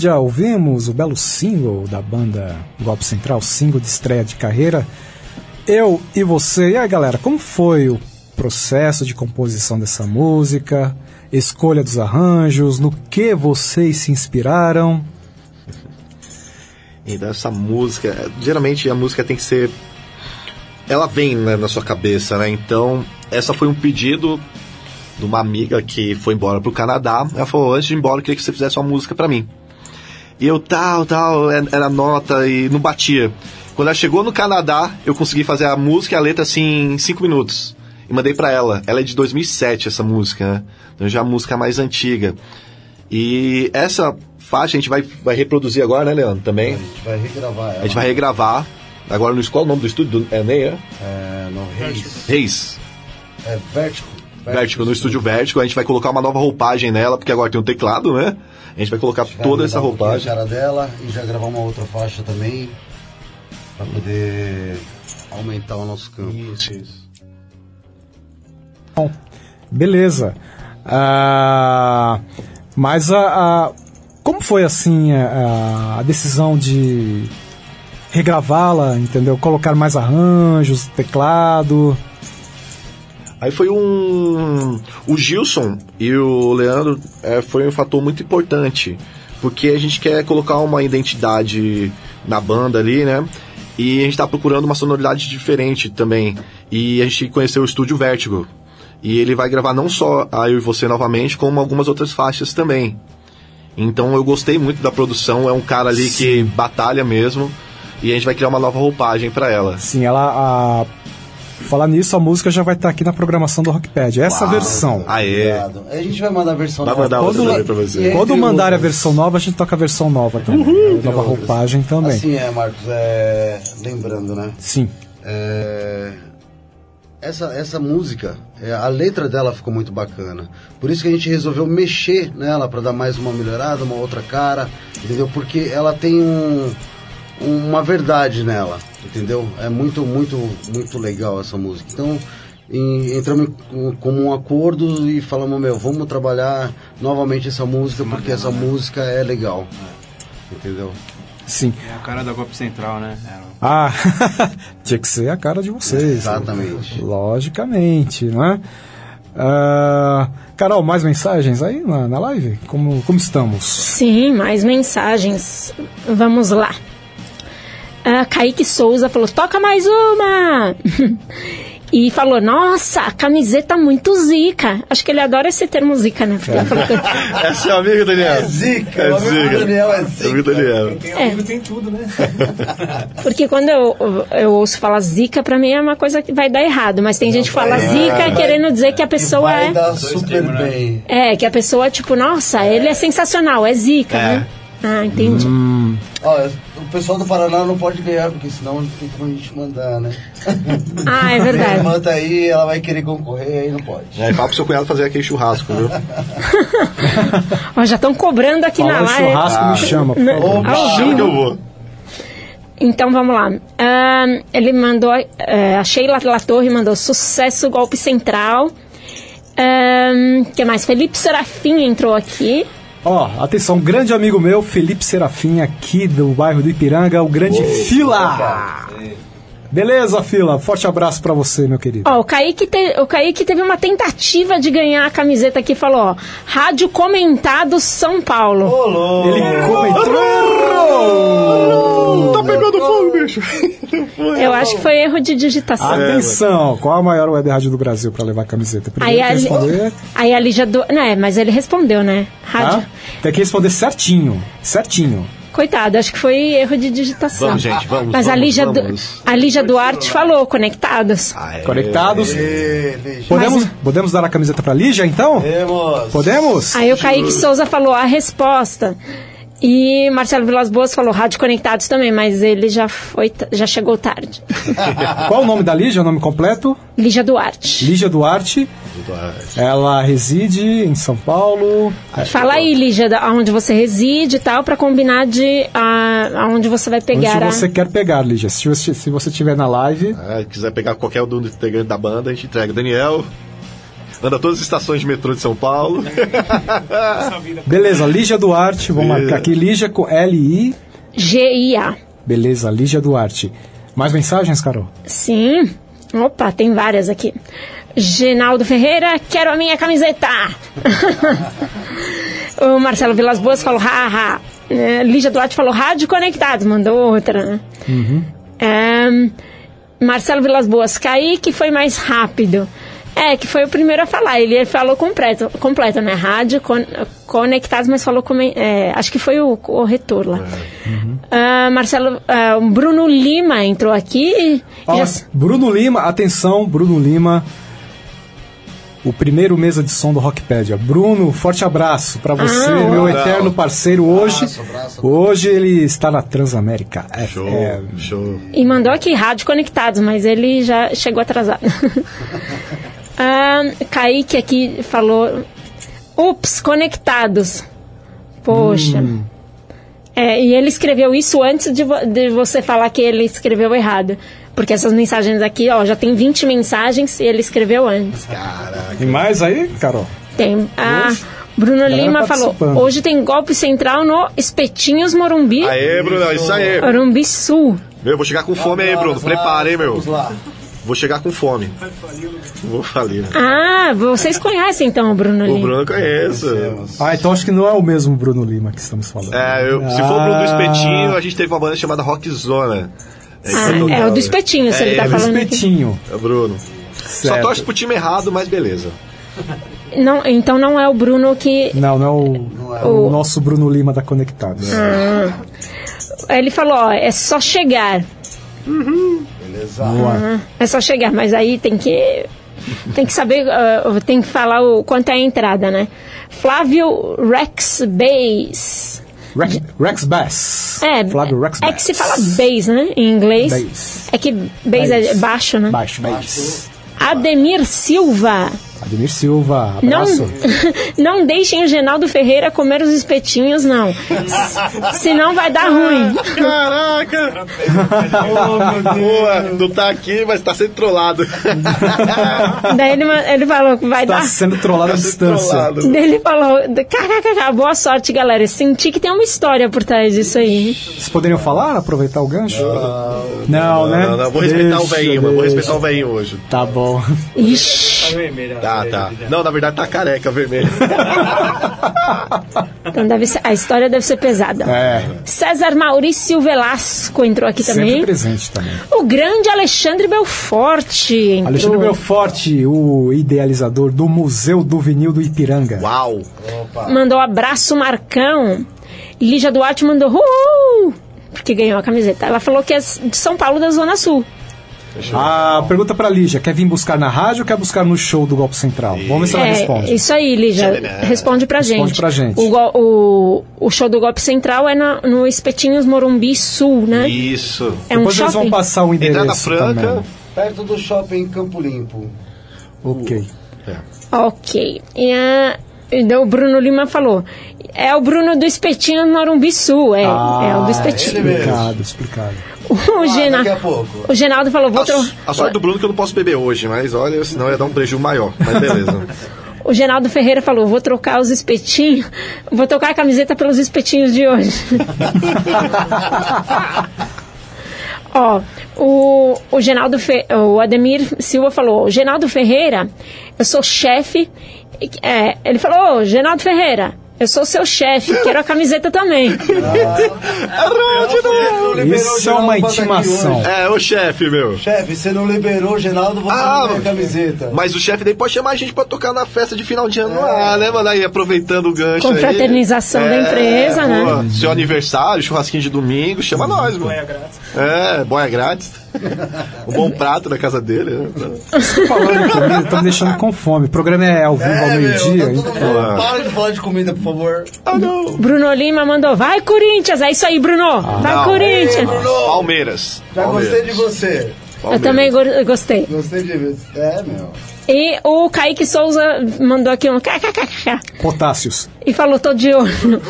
Rockpedia, ouvimos o belo single da banda Golpe Central, single de estreia de carreira. Eu e você. E aí, galera, como foi o processo de composição dessa música? Escolha dos arranjos? No que vocês se inspiraram? Então, essa música, geralmente a música tem que ser. Ela vem né, na sua cabeça, né? Então, essa foi um pedido de uma amiga que foi embora pro Canadá. Ela falou: antes de ir embora, eu queria que você fizesse uma música pra mim. E eu, tal, tal, é- era nota e não batia. Quando ela chegou no Canadá, eu consegui fazer a música e a letra assim em 5 minutos. E mandei pra ela. Ela é de 2007, essa música, né? Então já é a música mais antiga. E essa faixa a gente vai, vai reproduzir agora, né, Leandro? Também. A gente vai regravar ela. A gente vai regravar. Agora no qual é o nome do estúdio? É Ney, é? No Reis. Reis. É Vertigo. Vertigo, no estúdio Vertigo. A gente vai colocar uma nova roupagem nela, porque agora tem um teclado, né? A gente vai colocar toda essa Vai mudar um roupagem. A cara dela e já gravar uma outra faixa também. Pra poder aumentar o nosso campo. Isso, isso. Bom, beleza. Ah, mas a, a- como foi assim a, a decisão de regravá-la, entendeu? Colocar mais arranjos, teclado. Aí foi um. O Gilson e o Leandro é, foi um fator muito importante. Porque a gente quer colocar uma identidade na banda ali, né? E a gente tá procurando uma sonoridade diferente também. E a gente conheceu o estúdio Vertigo. E ele vai gravar não só a Eu e Você novamente, como algumas outras faixas também. Então eu gostei muito da produção, é um cara ali que batalha mesmo. E a gente vai criar uma nova roupagem pra ela. Sim, ela. A, falar nisso, a música já vai estar aqui na programação do Rockpad. Essa Uau. versão. Aê! Obrigado. A gente vai mandar a versão Vai nova. mandar Quando- pra você. Quando mandarem a versão nova, a gente toca a versão nova também. nova outras. roupagem também. Assim é, Marcos, é... lembrando, né? Sim. É, Essa, essa música, é, a letra dela ficou muito bacana. Por isso que a gente resolveu mexer nela para dar mais uma melhorada, uma outra cara, entendeu? Porque ela tem um, uma verdade nela, entendeu? É muito, muito, muito legal essa música. Então, em- entramos em- como um acordo e falamos, meu, vamos trabalhar novamente essa música, porque essa música é legal. Entendeu? Sim. É a cara da Golpe Central, né? Ah, tinha que ser a cara de vocês. Exatamente. Logicamente, não é? Ah, Carol, mais mensagens aí na, na live? Como, como estamos? Sim, mais mensagens. Vamos lá. Ah, Kaique Souza falou: toca mais uma! e falou: nossa, a camiseta muito zica. Acho que ele adora esse termo zica, né? É seu amigo, Daniel? É zica, É o amigo zica. do Daniel é É o amigo Daniel. Tem É. amigo, tem tudo, né? Porque quando eu, eu ouço falar zica, pra mim é uma coisa que vai dar errado. Mas tem gente que fala zica querendo dizer que a pessoa Vai é. dar super bem. É, que a pessoa, tipo, nossa, ele é sensacional, é zica, É. né? Ah, entendi. Ó, o pessoal do Paraná não pode ganhar, porque senão não tem como a gente mandar, né? Ah, é Minha verdade. irmã tá aí, ela vai querer concorrer, aí não pode. Aí fala pro seu cunhado fazer aquele churrasco, viu? Ó, já estão cobrando aqui na Falou live. churrasco, me chama, por favor. Opa! Chama que eu vou. Então vamos lá. Ahn, ele mandou. é, a Sheila Latorre mandou sucesso, golpe central. O que mais? Felipe Serafim entrou aqui. Ó, atenção, um grande amigo meu, Felipe Serafim, aqui do bairro do Ipiranga, o grande Fila. Beleza, Fila? Forte abraço pra você, meu querido. Ó, o Kaique, te- o Kaique teve uma tentativa de ganhar a camiseta aqui. Falou: ó, Rádio Comentado São Paulo. Ele comentou. Tá pegando fogo, bicho. Eu acho que foi erro de digitação. Atenção, qual a maior web rádio do Brasil pra levar a camiseta? Aí Primeiro a, tem que responder. aí a Lígia do. Não, é, mas ele respondeu, né? Rádio. tá? Tem que responder certinho. Certinho. Coitado, acho que foi erro de digitação. Vamos, gente, vamos, Mas a vamos, Lígia, Du- vamos. a Lígia Duarte falou, conectados. Conectados. Podemos, podemos dar a camiseta pra Lígia, então? Temos. Podemos? Aí o Kaique Souza falou a resposta. E Marcelo Vilas Boas falou rádio conectados também, mas ele já foi, já chegou tarde. Qual o nome da Lígia? O nome completo? Lígia Duarte. Lígia Duarte. Ela reside em São Paulo. Fala aí, Lígia, aonde você reside e tal, pra combinar de a, aonde você vai pegar Onde a... você quer pegar, Lígia? Se você, se você estiver na live, Ah, quiser pegar qualquer um do integrante da banda, a gente entrega. Daniel, anda todas as estações de metrô de São Paulo. beleza, Lígia Duarte, vou Beleza. marcar aqui, Lígia com L-I, G-I-A. beleza, Lígia Duarte. Mais mensagens, Carol? Sim. Opa, tem várias aqui. Genaldo Ferreira, quero a minha camiseta. o Marcelo Vilas Boas falou, haha. É, Lígia Duarte falou, rádio conectados, mandou outra, né? É, Marcelo Vilas Boas, Kaique foi mais rápido. É, que foi o primeiro a falar. Ele falou completo, completo né? Rádio, con conectados, mas falou como. É, acho que foi o corretor lá. Ah, Marcelo. ah, o Bruno Lima entrou aqui. Ó, Já- Bruno Lima, atenção, Bruno Lima. O primeiro mesa de som do Rockpedia. Bruno, forte abraço pra você, Ah, meu eterno parceiro hoje. Hoje ele está na Transamérica. Show, FM. show. E mandou aqui, rádio conectados, mas ele já chegou atrasado. ah, Kaique aqui falou. Ups, conectados. Poxa. Hum. É, e ele escreveu isso antes de, vo- de você falar que ele escreveu errado. Porque essas mensagens aqui, ó, já tem 20 mensagens e ele escreveu antes. E mais aí, Carol? Tem. A Bruno Galera Lima falou: hoje tem golpe central no Espetinhos Morumbi. Aê, Bruno, isso aí. Morumbi Sul. Meu, vou chegar com fome aí, Bruno. Prepara, hein, meu. Vamos lá. Vou chegar com fome. Vou falir. Ah, vocês conhecem então o Bruno O Lima. Bruno eu conheço. Ah, então acho que não é o mesmo Bruno Lima que estamos falando. É, eu- se for o Bruno do Espetinho, a gente teve uma banda chamada Rock Zona. Ah, é o do espetinho, se ele tá é, falando aqui. Espetinho. É o Bruno. Só Certo. torce pro time errado, mas beleza. Não, então não é o Bruno que. Não, não é o, o nosso Bruno Lima da Conectados. Ah. Ele falou, ó, é só chegar. Beleza. Ah, é só chegar, mas aí tem que. Tem que saber, ah, tem que falar o quanto é a entrada, né? Flávio Rex Bass. Rex, Rex Bass. É, Flávio Rex é Bass. que se fala bass, né? Em inglês. Bass. É que bass, é Bass. baixo, né? Baixo, bass. Ademir Silva. Ademir Silva, Não, abraço. não deixem o Genaldo Ferreira comer os espetinhos, não. Senão vai dar ruim. Caraca! Boa, não tá aqui, mas tá sendo trollado. Daí ele, ele falou que vai Tá dar. sendo trollado à Tá distância. trollado. Daí ele falou: kkk, boa sorte, galera. Senti que tem uma história por trás disso aí. Vocês poderiam falar, aproveitar o gancho? Não, né? Não, não, vou respeitar o Deixa, velhinho, mano. Vou respeitar o velhinho hoje. Tá bom. Ixi. Tá, tá. Não, na verdade tá careca, vermelho. Então deve ser- a história deve ser pesada. É, César Maurício Velasco entrou aqui sempre também. presente também. O grande Alexandre Belforte entrou. Alexandre Belforte, o idealizador do Museu do Vinil do Ipiranga. Uau! Mandou abraço, Marcão. Lígia Duarte mandou uhul, porque ganhou a camiseta. Ela falou que é de São Paulo, da Zona Sul. Ah, pergunta pra Lígia, quer vir buscar na rádio ou quer buscar no show do Golpe Central? Vamos ver se ela É, responde. isso aí, Lígia. Responde pra Responde gente. pra gente. O, o, o show do Golpe Central é na- no Espetinhos Morumbi Sul, né? Isso. É um Depois eles vão shopping? passar o endereço Entrada franca. também. Perto do shopping Campo Limpo. Ok. Ok. E, a, e daí o Bruno Lima falou. É o Bruno do Espetinhos Morumbi Sul. É, é o do Espetinho. Explicado, explicado. O, Gena- daqui a pouco. o Genaldo falou, vou A, tro... a sorte do Bruno é que eu não posso beber hoje, mas olha, senão ia dar um prejuízo maior. Mas beleza. O Genaldo Ferreira falou, vou trocar os espetinhos, vou trocar a camiseta pelos espetinhos de hoje. Ó, o, o Genaldo Fe, o Ademir Silva falou, o Genaldo Ferreira, eu sou chefe, é, ele falou, ô, Genaldo Ferreira, Eu sou seu chefe, quero a camiseta também. Isso é uma intimação. É, o chefe, meu. Chefe, você não liberou o Genaldo, vou Ah, a camiseta. Mas o chefe daí pode chamar a gente pra tocar na festa de final de ano lá, né, mano? Aí aproveitando o gancho. aí. Confraternização da empresa, pô, né? Seu aniversário, churrasquinho de domingo, chama nós, mano. Boia grátis. É, boia grátis. um bom prato na casa dele. Né? Falando em comida, tá me deixando com fome. O programa é ao vivo ao É, meu, meio-dia. tá então- Para de falar de comida, por favor. Ah, não. Bruno Lima mandou, vai Corinthians, é isso aí, Bruno. vai Não. Corinthians. Palmeiras. Já Palmeiras. gostei de você. Eu também go- gostei. Gostei de você. É, meu. E o Kaique Souza mandou aqui um kkkk Potássios. e falou, tô de olho.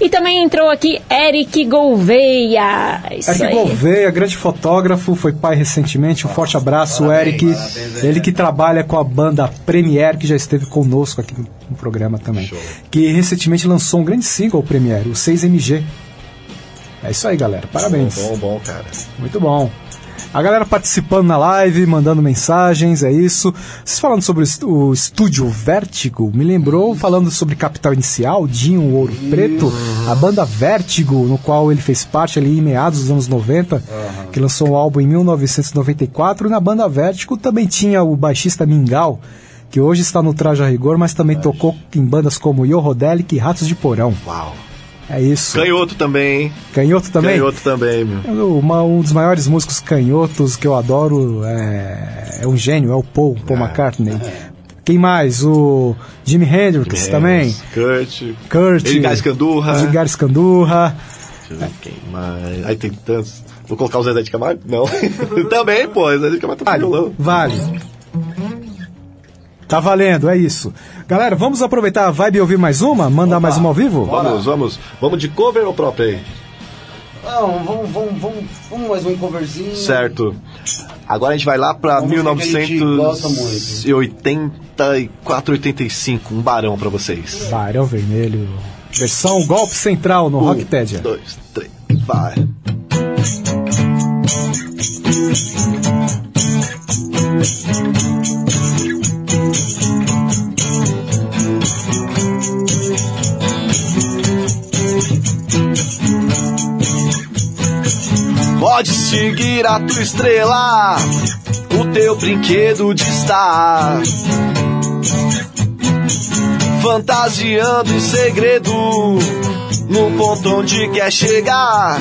E também entrou aqui Eric Gouveia. Isso Eric aí. Gouveia, grande fotógrafo, foi pai recentemente. Um forte abraço, Eric. Ele que trabalha com a banda Premiere, que já esteve conosco aqui no, programa também. Que recentemente lançou um grande single, Premiere, o 6MG. É isso aí, galera. Parabéns. Bom, bom, cara. Muito bom. A galera participando na live, mandando mensagens, é isso. Vocês falando sobre o est- o estúdio Vértigo, me lembrou falando sobre Capital Inicial, Dinho Ouro Preto, a banda Vértigo, no qual ele fez parte ali em meados dos anos 90, que lançou um álbum em 1994. E na banda Vértigo também tinha o baixista Mingau, que hoje está no Traje a Rigor, mas também tocou em bandas como Yorodelic e Ratos de Porão. Uau. É isso. Canhoto também, hein? Canhoto também? Canhoto também, meu. Uma- um dos maiores músicos canhotos que eu adoro é, é um gênio, é o Paul, Paul McCartney. Quem mais? O Jimi Hendrix também. Kurt. Kurt. Edgar Escandurra. Edgar Escandurra. Deixa eu ver quem mais. Aí tem tantos. Vou colocar o Zezé de Camargo? Não. também, pô. Zezé de Camargo tá com violão. Vale. Tá valendo, é isso. Galera, vamos aproveitar a vibe e ouvir mais uma? Mandar mais uma ao vivo? Vamos, vamos. Vamos de cover ou próprio aí? Não, vamos, vamos, vamos, vamos mais um coverzinho. Certo. Agora a gente vai lá pra Uma música que a gente gosta muito. 1984, 85. Um barão pra vocês. Barão Vermelho. Versão Golpe Central no Rockpedia. Um, dois, três, vai. Pode seguir a tua estrela, o teu brinquedo de estar. Fantasiando em segredo, no ponto onde quer chegar.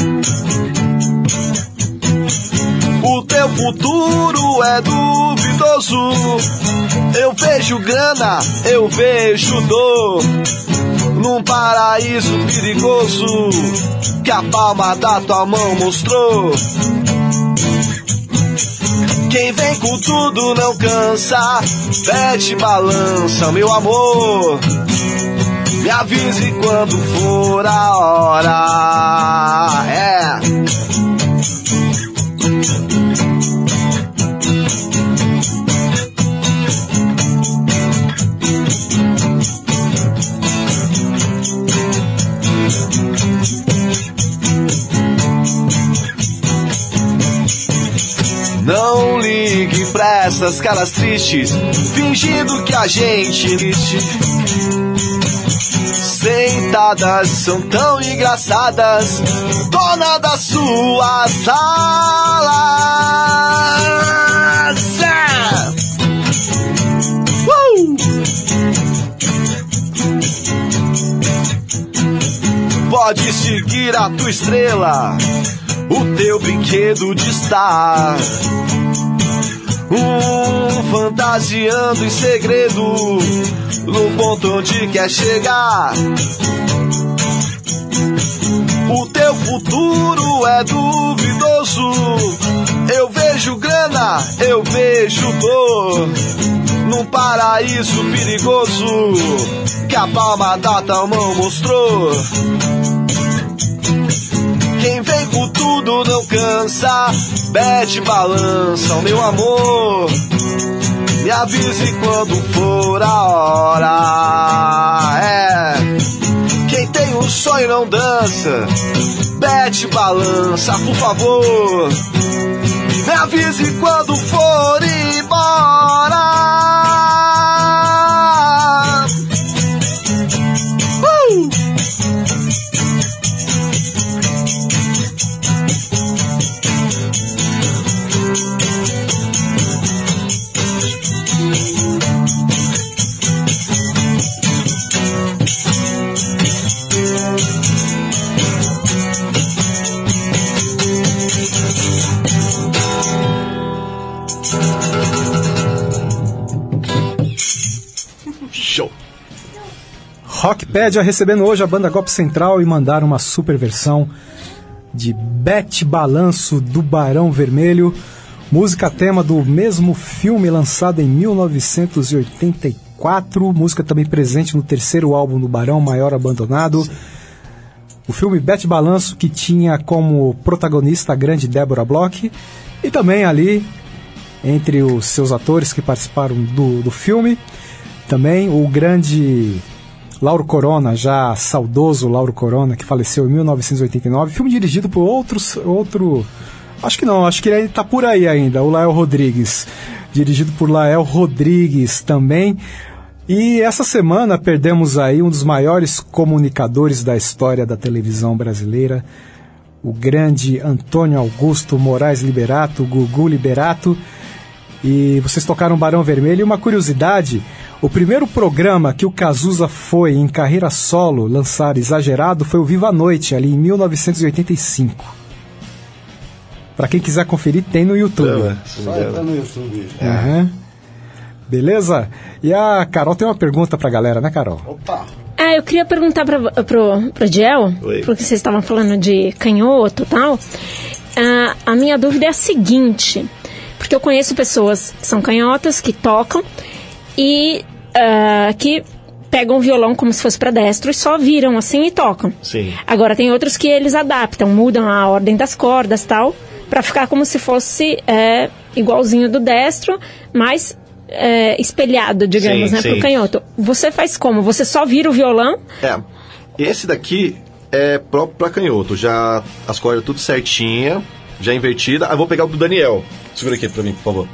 O teu futuro é duvidoso. Eu vejo grana, eu vejo dor. Num paraíso perigoso que a palma da tua mão mostrou. Quem vem com tudo não cansa, pede balança, meu amor. Me avise quando for a hora. É. essas caras tristes, fingindo que a gente. Sentadas são tão engraçadas, dona da sua sala. Uh! Pode seguir a tua estrela, o teu brinquedo de estar. Um fantasiando em segredo, no ponto onde quer chegar. O teu futuro é duvidoso. Eu vejo grana, eu vejo dor. Num paraíso perigoso que a palma da tua mão mostrou. Tudo não cansa, bete balança, meu amor. Me avise quando for a hora. É. Quem tem um sonho não dança, bete balança, por favor. Me avise quando for embora. Rockpedia recebendo hoje a banda Golpe Central e mandaram uma super versão de Bet Balanço do Barão Vermelho, música tema do mesmo filme lançado em 1984, música também presente no terceiro álbum do Barão Maior Abandonado. O filme Bet Balanço que tinha como protagonista a grande Deborah Bloch. E também ali entre os seus atores que participaram do, do filme, também o grande Lauro Corona, já saudoso Lauro Corona, que faleceu em 1989. Filme dirigido por outros, outro. Acho que não, acho que ele está por aí ainda, o Lael Rodrigues. Dirigido por Lael Rodrigues também. E essa semana perdemos aí um dos maiores comunicadores da história da televisão brasileira, o grande Antônio Augusto Moraes Liberato, Gugu Liberato. E vocês tocaram Barão Vermelho. E uma curiosidade: o primeiro programa que o Cazuza foi em carreira solo lançar exagerado foi o Viva a Noite, ali em 1985. Para quem quiser conferir, tem no YouTube. É, Só entrar no YouTube. Aham. Beleza? E a Carol tem uma pergunta pra galera, né, Carol? Opa! Ah, eu queria perguntar pra, pro, pro Diel, Oi. porque vocês estavam falando de canhoto e tal. Ah, a minha dúvida é a seguinte, porque eu conheço pessoas que são canhotas, que tocam e ah, que pegam o violão como se fosse para destro e só viram assim e tocam. Sim. Agora tem outros que eles adaptam, mudam a ordem das cordas tal, para ficar como se fosse é, igualzinho do destro, mas é, espelhado, digamos, Sim, né, pro canhoto. Você faz como? Você só vira o violão? É. Esse daqui é próprio pra canhoto. Já as cordas tudo certinha, já invertida. Ah, vou pegar o do Daniel. Segura aqui pra mim, por favor.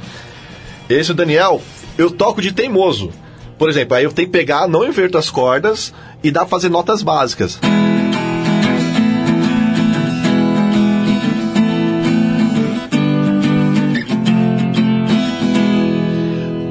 Esse o Daniel, eu toco de teimoso. Por exemplo, aí eu tenho que pegar, não inverto as cordas e dá pra fazer notas básicas.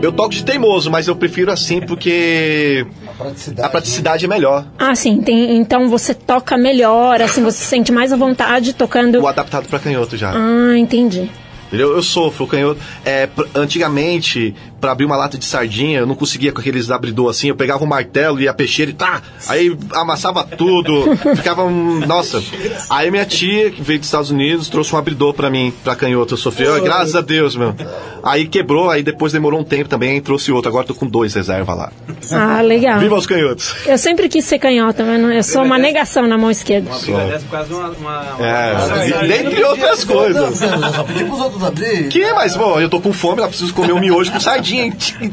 Eu toco de teimoso, mas eu prefiro assim porque praticidade. a praticidade é melhor. Ah, sim. Tem, então você toca melhor, assim, você se sente mais à vontade tocando. O adaptado pra canhoto já. Ah, entendi. Entendeu? Eu sofro, o canhoto. É, antigamente, pra abrir uma lata de sardinha, eu não conseguia com aqueles abridor assim. Eu pegava um martelo e a peixeira e tá! Aí amassava tudo, ficava um. Nossa! Aí minha tia, que veio dos Estados Unidos, trouxe um abridor pra mim, pra canhoto. Eu sofri, "Ai, graças a Deus, meu. Aí quebrou, aí depois demorou um tempo também, aí trouxe outro. Agora tô com dois reserva lá. Ah, legal. Viva os canhotos! Eu sempre quis ser canhota, mas não, eu sou uma negação na mão esquerda. Uma briga dessa por causa de uma. uma, uma- É, dentre outras coisas. Só pedir pros outros abrir. Que, mas, bom, eu tô com fome, eu preciso comer um miojo com sardinha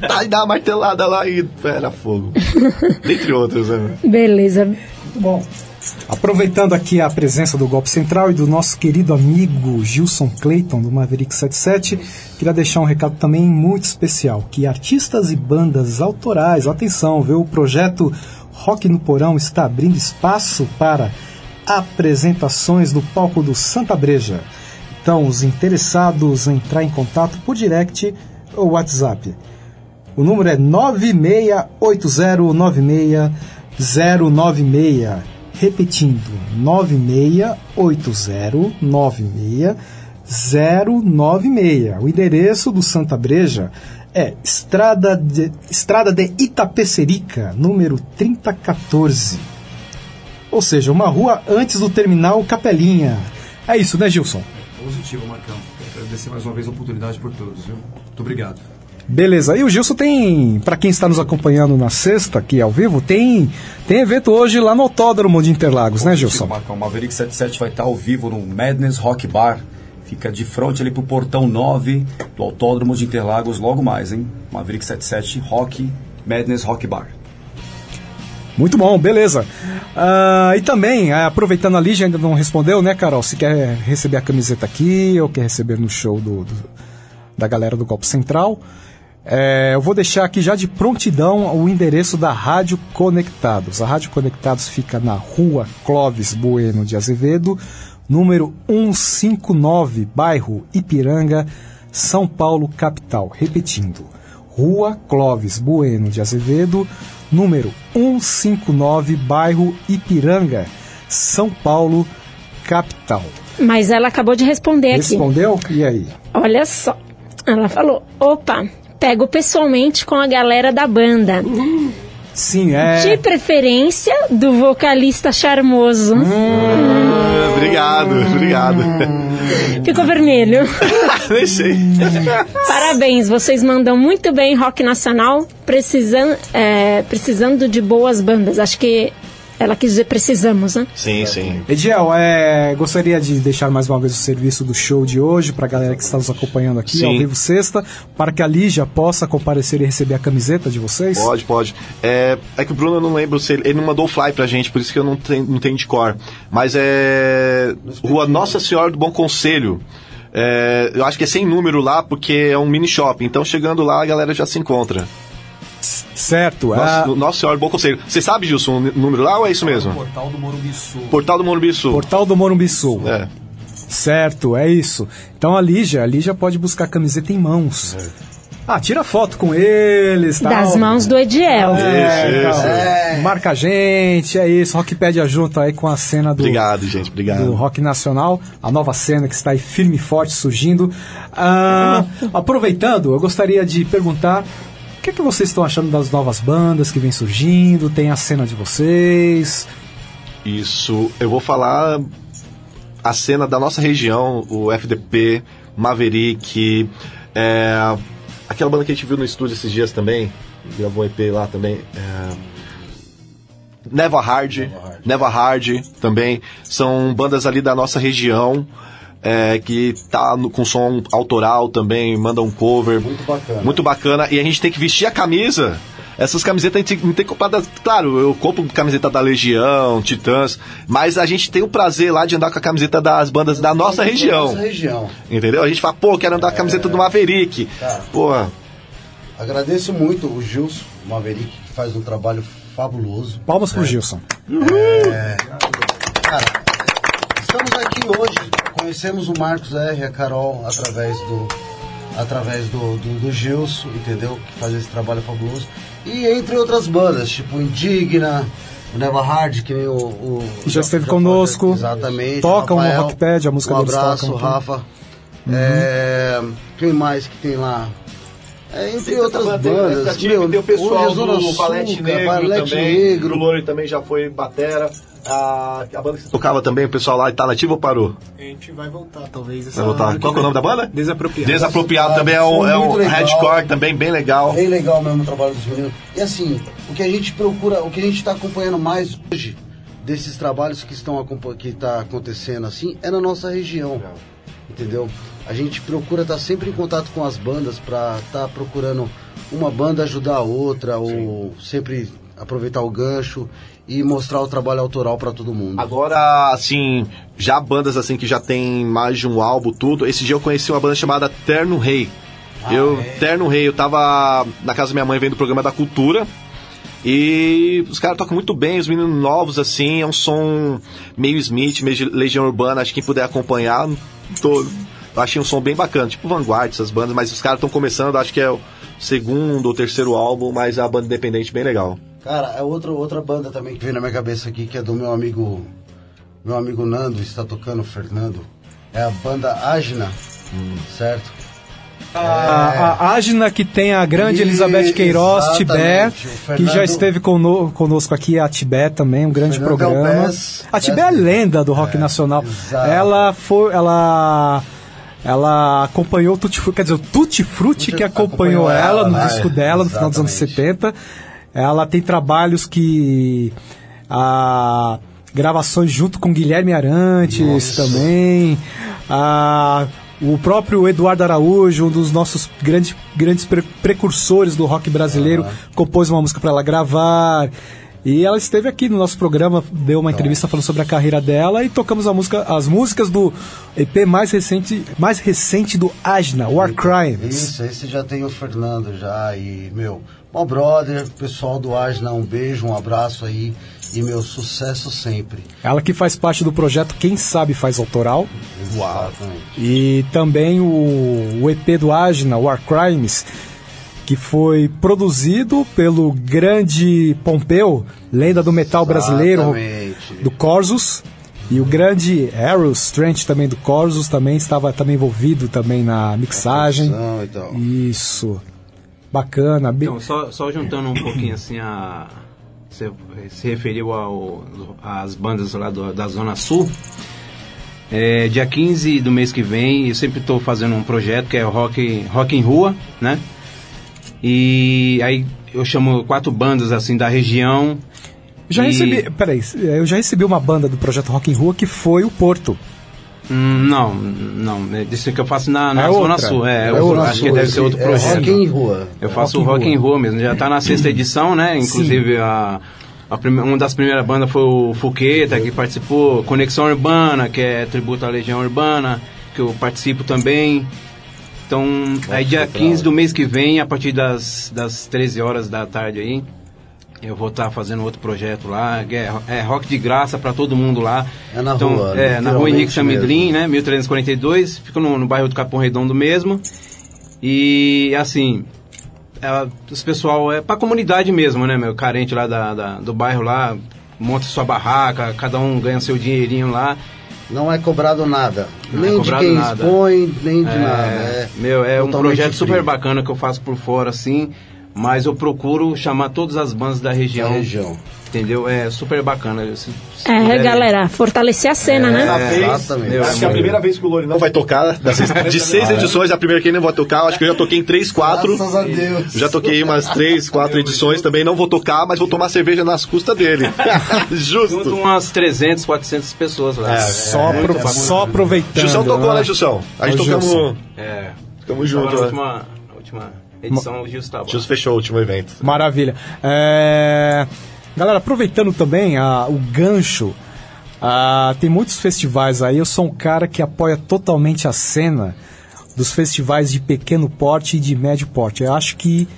tá, e dar uma martelada lá e era fogo. Dentre outros, né? Beleza. Muito bom. Aproveitando aqui a presença do Golpe Central e do nosso querido amigo Gilson Clayton, do Maverick 77, queria deixar um recado também muito especial, que artistas e bandas autorais, atenção, viu? O projeto Rock no Porão está abrindo espaço para apresentações do palco do Santa Breja. Então, os interessados em entrar em contato por direct ou WhatsApp. O número é 968096096. Repetindo, 968096096. O endereço do Santa Breja é Estrada de, Estrada de Itapecerica, número 3014. Ou seja, uma rua antes do terminal Capelinha. É isso, né, Gilson? Positivo, Marcão. Agradecer mais uma vez a oportunidade por todos, viu? Muito obrigado. Beleza. E o Gilson tem, para quem está nos acompanhando na sexta, aqui ao vivo, tem, tem evento hoje lá no Autódromo de Interlagos, né, Positivo, Gilson? Marcão. Maverick 77 vai estar ao vivo no Madness Rock Bar. Fica de frente ali pro portão 9 do Autódromo de Interlagos logo mais, hein? Maverick 77 Rock Madness Rock Bar. Muito bom, beleza. Ah, e também, ah, aproveitando a Lígia, ainda não respondeu, né, Carol? Se quer receber a camiseta aqui ou quer receber no show do, do- da galera do Golpe Central, é, eu vou deixar aqui já de prontidão o endereço da Rádio Conectados. A Rádio Conectados fica na rua Clóvis Bueno de Azevedo, número 159, bairro Ipiranga, São Paulo, capital. Repetindo, Rua Clóvis Bueno de Azevedo, número 159, bairro Ipiranga, São Paulo, capital. Mas ela acabou de responder aqui. Respondeu? E aí? Olha só. Ela falou: opa, pego pessoalmente com a galera da banda. Sim, é. De preferência do vocalista charmoso. Ah, obrigado, obrigado. Ficou vermelho. Nem sei. Parabéns, vocês mandam muito bem rock nacional, precisando, é, precisando de boas bandas. Acho que ela quis dizer precisamos, né? Sim, sim. Ediel, é, gostaria de deixar mais uma vez o serviço do show de hoje para a galera que está nos acompanhando aqui Sim. ao vivo sexta, para que a Lígia possa comparecer e receber a camiseta de vocês. Pode, pode. É, é que o Bruno eu não lembro se ele, ele não mandou o fly pra gente, por isso que eu não tenho, não tenho de cor. Mas é. Rua Nossa Senhora do Bom Conselho. É, eu acho que é sem número lá, porque é um mini shopping. Então chegando lá a galera já se encontra. Certo, Nossa, é- Nossa Senhora Bom Conselho. Você sabe, Gilson, o número lá ou é isso mesmo? Portal do Morumbi Sul. Portal do Morumbi Sul. Portal do Morumbi Sul. É. Certo, é isso. Então a Lígia, a Lígia pode buscar a camiseta em mãos. Ah, tira foto com eles, tal. Das mãos do Ediel. É, Isso, tal. isso. Marca a gente, é isso. Rockpedia junto aí com a cena do, Obrigado, gente. Obrigado. do rock nacional, a nova cena que está aí firme e forte surgindo. Ah, aproveitando, eu gostaria de perguntar que, que vocês estão achando das novas bandas que vem surgindo? Tem a cena de vocês? Isso, eu vou falar a cena da nossa região, o FDP, Maverick, é, aquela banda que a gente viu no estúdio esses dias também, gravou um EP lá também, é, Neva Hard, Neva Hard também, são bandas ali da nossa região, é, que tá no- com som autoral também, mandam um cover. Muito bacana. Muito bacana. E a gente tem que vestir a camisa. Essas camisetas a gente não tem que comprar. das- Claro, eu compro camiseta da Legião, Titãs, mas a gente tem o prazer lá de andar com a camiseta das bandas da nossa região. Nossa região. Entendeu? A gente fala, pô, quero andar com a camiseta do Maverick. Cara. Porra. Agradeço muito o Gilson Maverick, que faz um trabalho fabuloso. Palmas pro Gilson. É, cara, estamos aqui hoje, conhecemos o Marcos R, a Carol, através do através do, do, do Gilson, entendeu? Que faz esse trabalho fabuloso. E entre outras bandas, tipo Indigna, o Neva Hard, que nem o... o Já esteve conosco. Exatamente. Tocam no Rafael, Rockpad, a música Um deles abraço, tocam aqui. Rafa. É, quem mais que tem lá? É, entre Tem outras bandas. time, tem o pessoal hoje, do Sul, Valete cara, Negro Valete também. Negro. O Lore também já foi batera. A, a banda que você tocava também, o pessoal lá tá nativo ou parou? A gente vai voltar, talvez. essa Vai voltar. Qual é o nome da banda? Desapropriado. Desapropriado também é um, é um hardcore também bem legal. Bem legal mesmo o trabalho dos meninos. E assim, o que a gente procura, o que a gente está acompanhando mais hoje desses trabalhos que estão que está acontecendo assim é na nossa região, entendeu? A gente procura estar sempre em contato com as bandas para estar procurando uma banda ajudar a outra ou sempre aproveitar o gancho e mostrar o trabalho autoral para todo mundo. Agora, assim, já bandas assim que já tem mais de um álbum, tudo. Esse dia eu conheci uma banda chamada Terno Rei. eu, Terno Rei, eu tava na casa da minha mãe vendo o programa da Cultura. E os caras tocam muito bem, os meninos novos, assim, é um som meio Smith, meio Legião Urbana, acho que quem puder acompanhar, tô, eu achei um som bem bacana, tipo Vanguard, essas bandas, mas os caras estão começando, acho que é o segundo ou terceiro álbum, mas é uma banda independente bem legal. Cara, é outra, outra banda também que vem na minha cabeça aqui, que é do meu amigo. Meu amigo Nando, está tocando, o Fernando. É a banda Agna, certo? A, a Agna que tem a grande Elizabeth Queiroz, Exatamente. Tibé, que já esteve cono- conosco aqui, a Tibé também, um grande Fernando programa. é best- a Tibé é a lenda do rock nacional. exato. Ela foi, ela ela acompanhou o Tutti Frutti, quer dizer, o Tutti Frutti que acompanhou acompanhou ela ela, no né? disco dela no final dos anos Exatamente. 70. Ela tem trabalhos que a gravações junto com Guilherme Arantes também. A, o próprio Eduardo Araújo, um dos nossos grandes, grandes pre- precursores do rock brasileiro, compôs uma música para ela gravar. E ela esteve aqui no nosso programa, deu uma entrevista falando sobre a carreira dela e tocamos música, as músicas do EP mais recente, mais recente do Ajna, War Crimes. Isso, esse já tem o Fernando já. E, meu, bom brother, pessoal do Agna, um beijo, um abraço aí. E, meu, sucesso sempre. Ela que faz parte do projeto Quem Sabe Faz Autoral. Exatamente. E também o, o EP do Agna, War Crimes, que foi produzido pelo grande Pompeu, lenda do metal brasileiro, Exatamente. do Corsus. E o grande Eros Trent também do Corsus também estava também envolvido também na mixagem. e tal. Isso. bacana. Então, só, só juntando um pouquinho assim a. Você se referiu ao, às bandas lá do- da Zona Sul. É, dia 15 do mês que vem, eu sempre estou fazendo um projeto que é o Rock, rock em Rua, né? E aí eu chamo quatro bandas assim da região. Já E- recebi, peraí, eu já recebi uma banda do projeto Rock in Rua que foi o Porto. Hum, não, não, é isso que eu faço na, na É Zona outra. Sul, é, É eu outra. acho que deve ser outro É projeto. Rock em Rua. Eu faço Rock o em Rock Rua. em Rua mesmo, já tá na sexta edição, né? Inclusive a, a prime- uma das primeiras bandas foi o Fuqueta, que participou, Conexão Urbana, que é tributo à Legião Urbana, que eu participo também. Então, aí dia 15 do mês que vem, a partir das, das 13 horas da tarde aí, eu vou estar fazendo outro projeto lá, é, é rock de graça para todo mundo lá. É na então, rua, É, na rua Henrique Samidlin, né? 1342, fica no, no bairro do Capão Redondo mesmo. E assim, é, os pessoal é pra comunidade mesmo, né, meu? Carente lá da, da- do bairro lá, monta sua barraca, cada um ganha seu dinheirinho lá. Não é cobrado nada. Não nem é de cobrado quem nada. expõe, nem de É, nada. É meu, é um projeto super bacana que eu faço por fora, assim, mas eu procuro chamar todas as bandas da região. Da região. Entendeu? É super bacana. Se- se É, puderem- galera, fortalecer a cena, né? Exatamente. Meu, Acho que é a primeira vez que o Lori não vai tocar. de seis edições, a primeira que ele não vai tocar. Eu Acho que eu já toquei em três, quatro. Graças a Deus. Já toquei umas três, quatro edições também. Não vou tocar, mas vou tomar cerveja nas custas dele. Junto Justo. umas 300, 400 pessoas lá. É, Só, muito apro- bacana. só aproveitando. Jussão tocou, né? né, Jussão? A gente Ô, tocamos. Gilson. É. Ficamos juntos, né? última, na última edição, o Gil estava. Justo fechou o último evento. Maravilha. É, Galera, aproveitando também ah, o gancho, ah, tem muitos festivais aí. Eu sou um cara que apoia totalmente a cena dos festivais de pequeno porte e de médio porte. Eu acho que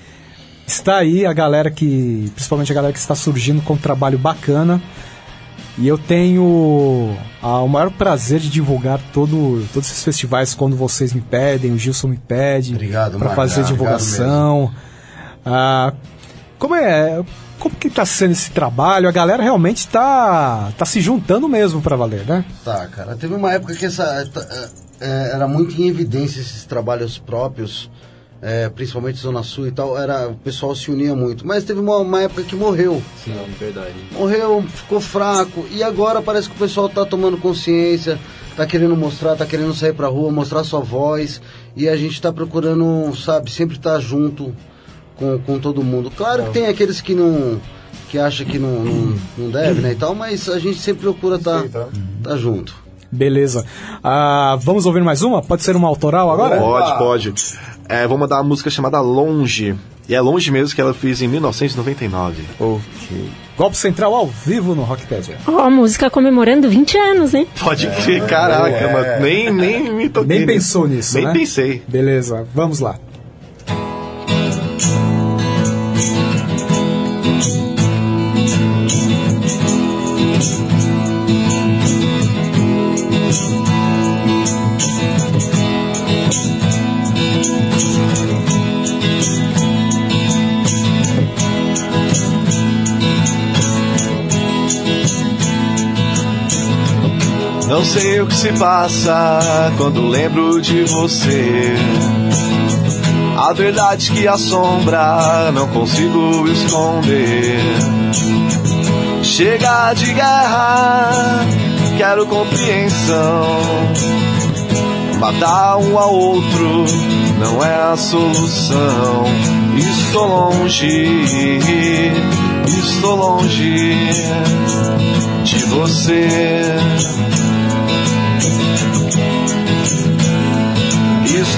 está aí a galera que, principalmente a galera que está surgindo com um trabalho bacana. E eu tenho ah, o maior prazer de divulgar todo, todos esses festivais quando vocês me pedem, o Gilson me pede para fazer divulgação. Ah, como é, como que está sendo esse trabalho? A galera realmente está tá se juntando mesmo para valer, né? Tá, cara. Teve uma época que essa, é, é, era muito em evidência esses trabalhos próprios, é, principalmente Zona Sul e tal. Era, o pessoal se unia muito. Mas teve uma, uma época que morreu. Sim, verdade. Morreu, ficou fraco. E agora parece que o pessoal tá tomando consciência, tá querendo mostrar, tá querendo sair pra rua, mostrar sua voz. E a gente tá procurando, sabe, sempre estar junto com, com todo mundo. Claro que tem aqueles que não. que acham que não, não, não deve, né, e tal, mas a gente sempre procura estar tá, tá junto. Beleza. Ah, vamos ouvir mais uma? Pode ser uma autoral agora? Pode, pode. É, vou mandar uma música chamada Longe. E é longe mesmo que ela fez em 1999. Ok. Golpe Central ao vivo no Rockpedia. Ó, a música comemorando 20 anos, hein? Pode crer, caraca, mano. Nem, nem me toquei. Nem nisso. pensou nisso, Nem né? pensei. Beleza, vamos lá. O que se passa quando lembro de você. A verdade que assombra, não consigo esconder. Chega de guerra, quero compreensão. Matar um ao outro não é a solução. Estou longe, estou longe de você.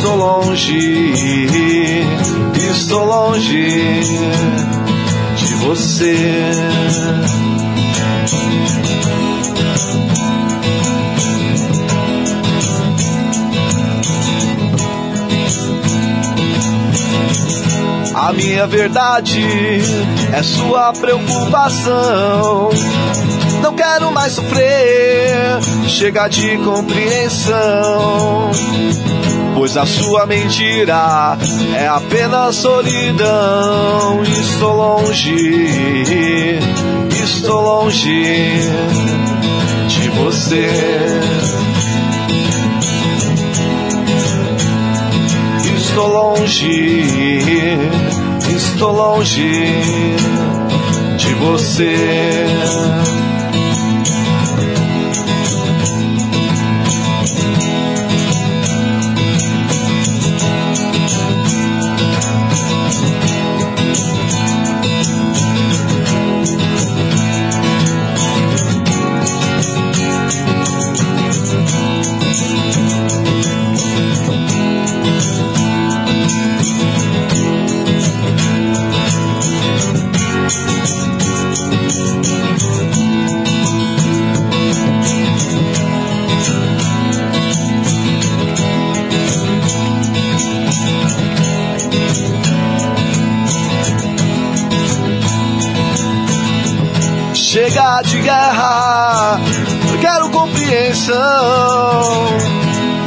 Estou longe, estou longe de você. A minha verdade é sua preocupação. Não quero mais sofrer, chega de compreensão. Pois a sua mentira é apenas solidão. Estou longe, estou longe de você. Estou longe, estou longe de você. De guerra, quero compreensão.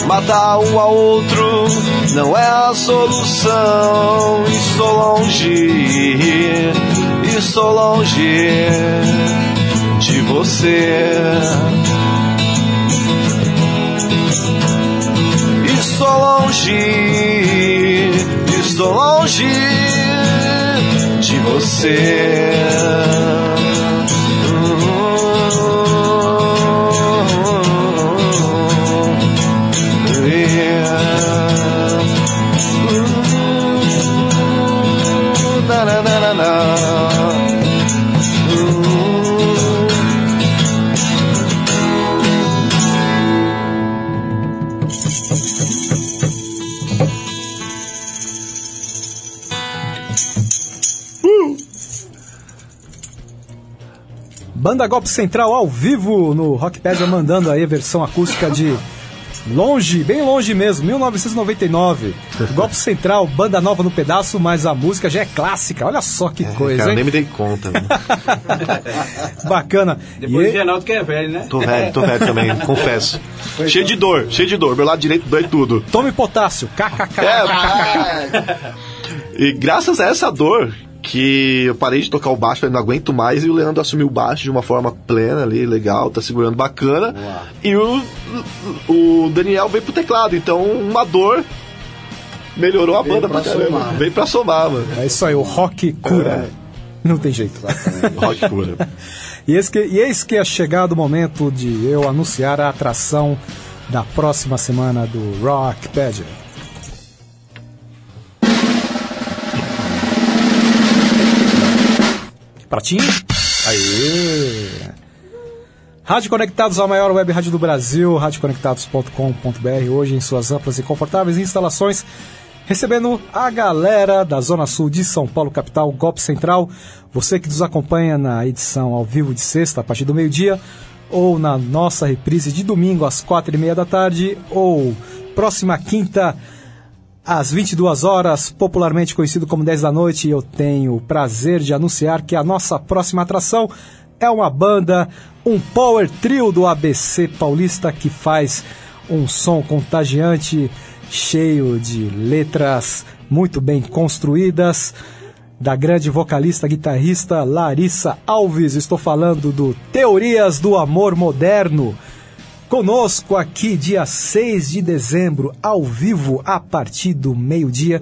Matar um ao outro não é a solução. Estou longe, estou longe de você. Estou longe, estou longe de você. Banda Golpe Central ao vivo no Rockpedia, mandando aí a versão acústica de Longe, bem longe mesmo, 1999. Golpe Central, banda nova no pedaço, mas a música já é clássica. Olha só que coisa, Cara, hein? nem me dei conta. né? Bacana. Depois E- o Reinaldo que é velho, né? Tô velho, tô velho também, confesso. Cheio de dor, cheio de dor. Meu lado direito dói tudo. Tome potássio, kkk. É, E graças a essa dor que eu parei de tocar o baixo, falei, não aguento mais, e o Leandro assumiu o baixo de uma forma plena ali, legal, tá segurando bacana. E o, o Daniel veio pro teclado, então uma dor melhorou a Veio banda pra pra caramba. somar. Veio pra somar, mano. É isso aí, o rock cura. Não tem jeito. Rock cura. E eis, que, e eis que é chegado o momento de eu anunciar a atração da próxima semana do Rockpedia. Pratinho? Aê! Rádio Conectados, a maior web rádio do Brasil, radioconectados.com.br, hoje em suas amplas e confortáveis instalações, recebendo a galera da Zona Sul de São Paulo, capital, Golpe Central. Você que nos acompanha na edição ao vivo de sexta, a partir do meio-dia, ou na nossa reprise de domingo às quatro e meia da tarde, ou próxima quinta às 22 horas, popularmente conhecido como 10 da noite, eu tenho o prazer de anunciar que a nossa próxima atração é uma banda, um power trio do ABC Paulista que faz um som contagiante, cheio de letras muito bem construídas, da grande vocalista guitarrista Larissa Alves. Estou falando do Teorias do Amor Moderno. Conosco aqui, dia 6 de dezembro, ao vivo, a partir do meio-dia.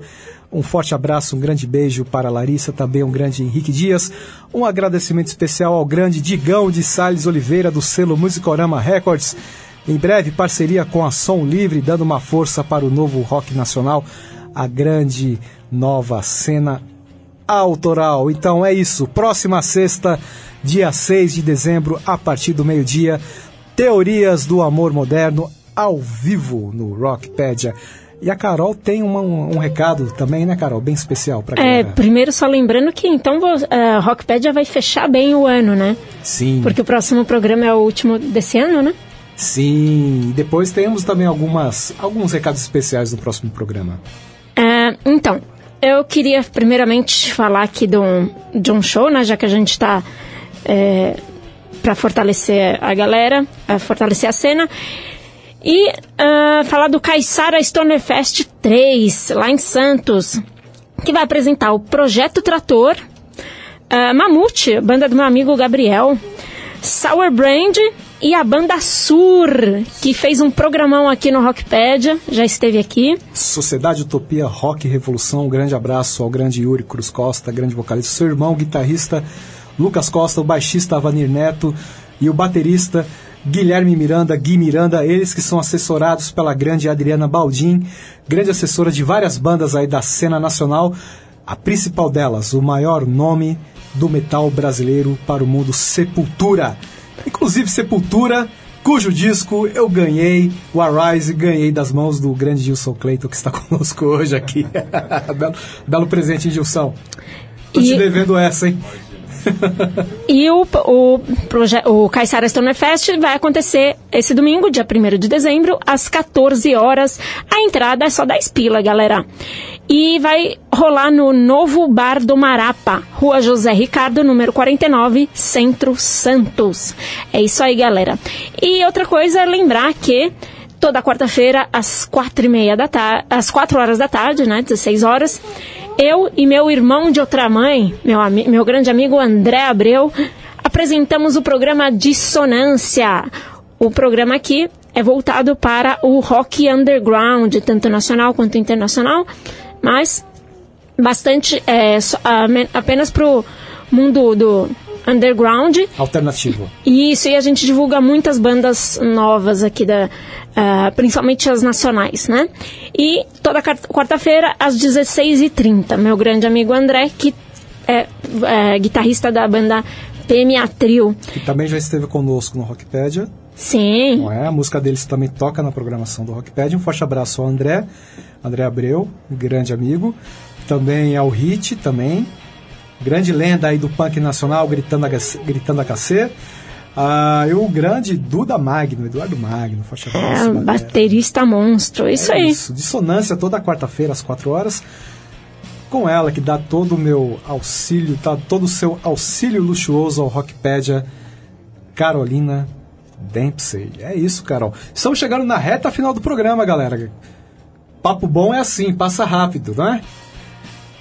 Um forte abraço, um grande beijo para Larissa, também um grande Henrique Dias. Um agradecimento especial ao grande Digão de Salles Oliveira, do selo Musicorama Records. Em breve, parceria com a Som Livre, dando uma força para o novo rock nacional, a grande nova cena autoral. Então é isso. Próxima sexta, dia 6 de dezembro, a partir do meio-dia, Teorias do Amor Moderno ao vivo no Rockpedia. E a Carol tem uma- um, um recado também, né, Carol? Bem especial pra É, primeiro só lembrando que então a Rockpedia vai fechar bem o ano, né? Sim. Porque o próximo programa é o último desse ano, né? Sim. E depois temos também algumas, alguns recados especiais no próximo programa. É, então, eu queria primeiramente falar aqui de um, de um show, né? Já que a gente está para fortalecer a galera, a fortalecer a cena. E ah, falar do Caissara Stoner Fest 3, lá em Santos, que vai apresentar o Projeto Trator, ah, Mamute, banda do meu amigo Gabriel, Sour Brand e a banda Sur, que fez um programão aqui no Rockpedia, já esteve aqui. Sociedade Utopia Rock Revolução, um grande abraço ao grande Yuri Cruz Costa, grande vocalista, seu irmão, guitarrista Lucas Costa, o baixista Avanir Neto e o baterista Guilherme Miranda, Gui Miranda, eles que são assessorados pela grande Adriana Baldin, grande assessora de várias bandas aí da cena nacional, a principal delas, o maior nome do metal brasileiro para o mundo, Sepultura. Inclusive Sepultura, cujo disco eu ganhei, o Arise, ganhei das mãos do grande Gilson Clayton, que está conosco hoje aqui. belo, belo presente, Gilson? Tô te E- devendo essa, hein? E o, o, o Caissara Stoner Fest vai acontecer esse domingo, dia 1 de dezembro, às 14 horas. A entrada é só 10 pila, galera. E vai rolar no novo Bar do Marapa, Rua José Ricardo, número 49, Centro Santos. É isso aí, galera. E outra coisa é lembrar que toda quarta-feira, às quatro e meia da tarde, às 4 horas da tarde, né, 16 horas, eu e meu irmão de outra mãe, meu, meu grande amigo André Abreu, apresentamos o programa Dissonância. O programa aqui é voltado para o rock underground, tanto nacional quanto internacional, mas bastante é, apenas pro mundo do underground. Alternativo. Isso, e a gente divulga muitas bandas novas aqui, da, ah, principalmente as nacionais, né? E toda quar- quarta-feira, às 16h30, meu grande amigo André, que é, é guitarrista da banda PMA Trio. Que também já esteve conosco no Rockpedia. Sim. Não é? A música deles também toca na programação do Rockpad. Um forte abraço ao André, André Abreu, grande amigo. Também ao Hit, também. Grande lenda aí do punk nacional, gritando a, gritando a cacê. Ah, e o grande Duda Magno, Eduardo Magno, forte É, baterista monstro, isso É aí. Isso, dissonância toda quarta-feira às 4 horas. Com ela que dá todo o meu auxílio, tá todo o seu auxílio luxuoso ao Rockpedia, Carolina Dempsey. É isso, Carol. Estamos chegando na reta final do programa, galera. Papo bom é assim, passa rápido, não é?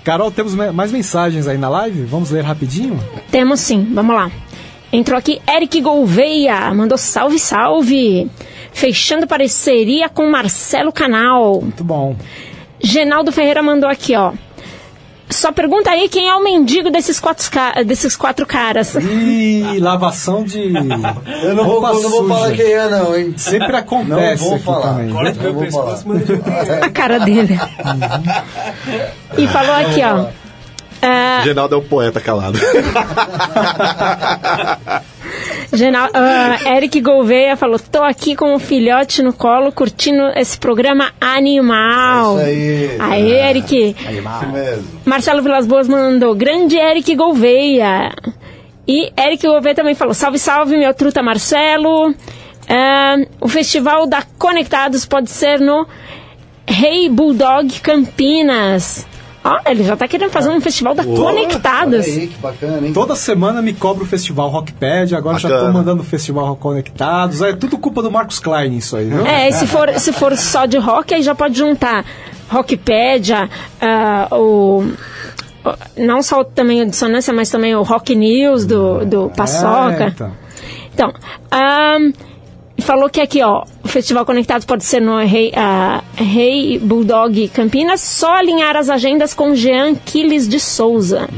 Carol, temos mais mensagens aí na live? Vamos ler rapidinho? Temos sim, vamos lá. Entrou aqui Eric Gouveia, mandou salve, salve. Fechando parceria com Marcelo Canal. Muito bom. Genaldo Ferreira mandou aqui, ó. Só pergunta aí quem é o mendigo desses quatro, ca- desses quatro caras. Ih, lavação de. Eu não vou, não vou falar quem é, não, hein? Sempre acontece Não vou aqui falar. também. Corta né? meu pescoço, A cara dele. E falou aqui, ó. Ah, Genaldo é o poeta calado. Genal, ah, Eric Gouveia falou: tô aqui com o filhote no colo, curtindo esse programa animal. É isso aí. Aê, Eric. Isso mesmo. Marcelo Vilas Boas mandou: grande Eric Gouveia. E Eric Gouveia também falou: salve, salve, meu truta Marcelo. Ah, o festival da Conectados pode ser no Rei Bulldog Campinas. Ó, ele já tá querendo fazer um festival da Conectados. Olha aí, que bacana, hein? Toda semana me cobra o Festival Rockpad, agora já Bacana. tô mandando o Festival Conectados. É tudo culpa do Marcos Klein isso aí, viu? É, e se for, se for só de rock, aí já pode juntar Rockpedia, ah, o, o- não só também o Dissonância, mas também o Rock News do, do Paçoca. É, então. Então, ahn, falou que aqui, ó, o Festival Conectado pode ser no Rei, Rei Bulldog Campinas, só alinhar as agendas com Jean Quiles de Souza.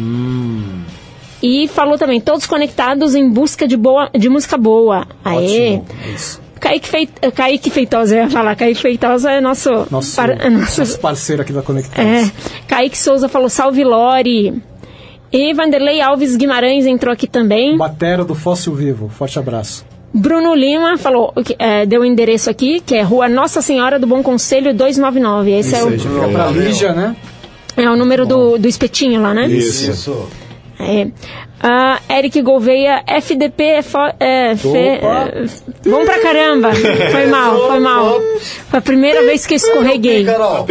E falou também, todos conectados em busca de, boa, de música boa. Aê! Ótimo, isso. Kaique, Feit, Kaique Feitosa, eu ia falar, Kaique Feitosa é nosso... Nosso, par- nosso parceiro aqui da Conectados. é, Kaique Souza falou, salve Lore. E Vanderlei Alves Guimarães entrou aqui também. Batera do Fóssil Vivo, forte abraço. Bruno Lima falou, que, é, deu o endereço aqui, que é Rua Nossa Senhora do Bom Conselho 299. Esse é Isso o, aí, pra Lígia, né? é o número do, do espetinho lá, né? Isso. Isso. É. Ah, Eric Gouveia, FDP é, fo- é, fe- é, Bom pra caramba. Foi mal, foi mal. Foi a primeira vez que escorreguei. Carol.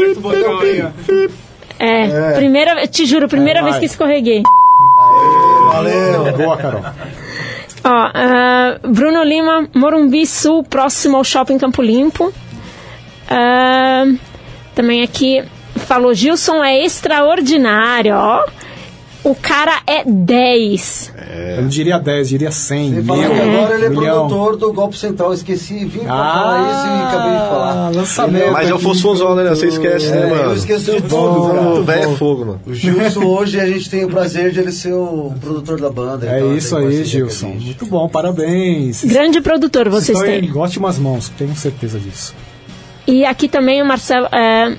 É, primeira, te juro, primeira É, vez que escorreguei. Valeu. Boa, Carol. Ó, ah, Bruno Lima, Morumbi Sul, próximo ao Shopping Campo Limpo. Ah, também aqui falou, Gilson é extraordinário, ó. O cara é 10. Eu não diria 10, diria 100, Ele fala mil, que agora ele é milhão. produtor do Golpe Central. Esqueci, vim pra Ah, falar isso e acabei de falar. lançamento Mas é o Fosfonzão, né? Você esquece, né, É, mano? eu esqueço de tudo, velho é fogo, mano. O Gilson, hoje a gente tem o prazer de ele ser o produtor da banda. É então isso aí, Gilson. Muito bom, parabéns. Grande produtor vocês Estão em têm. ótimas mãos, tenho certeza disso. E aqui também o Marcelo. é,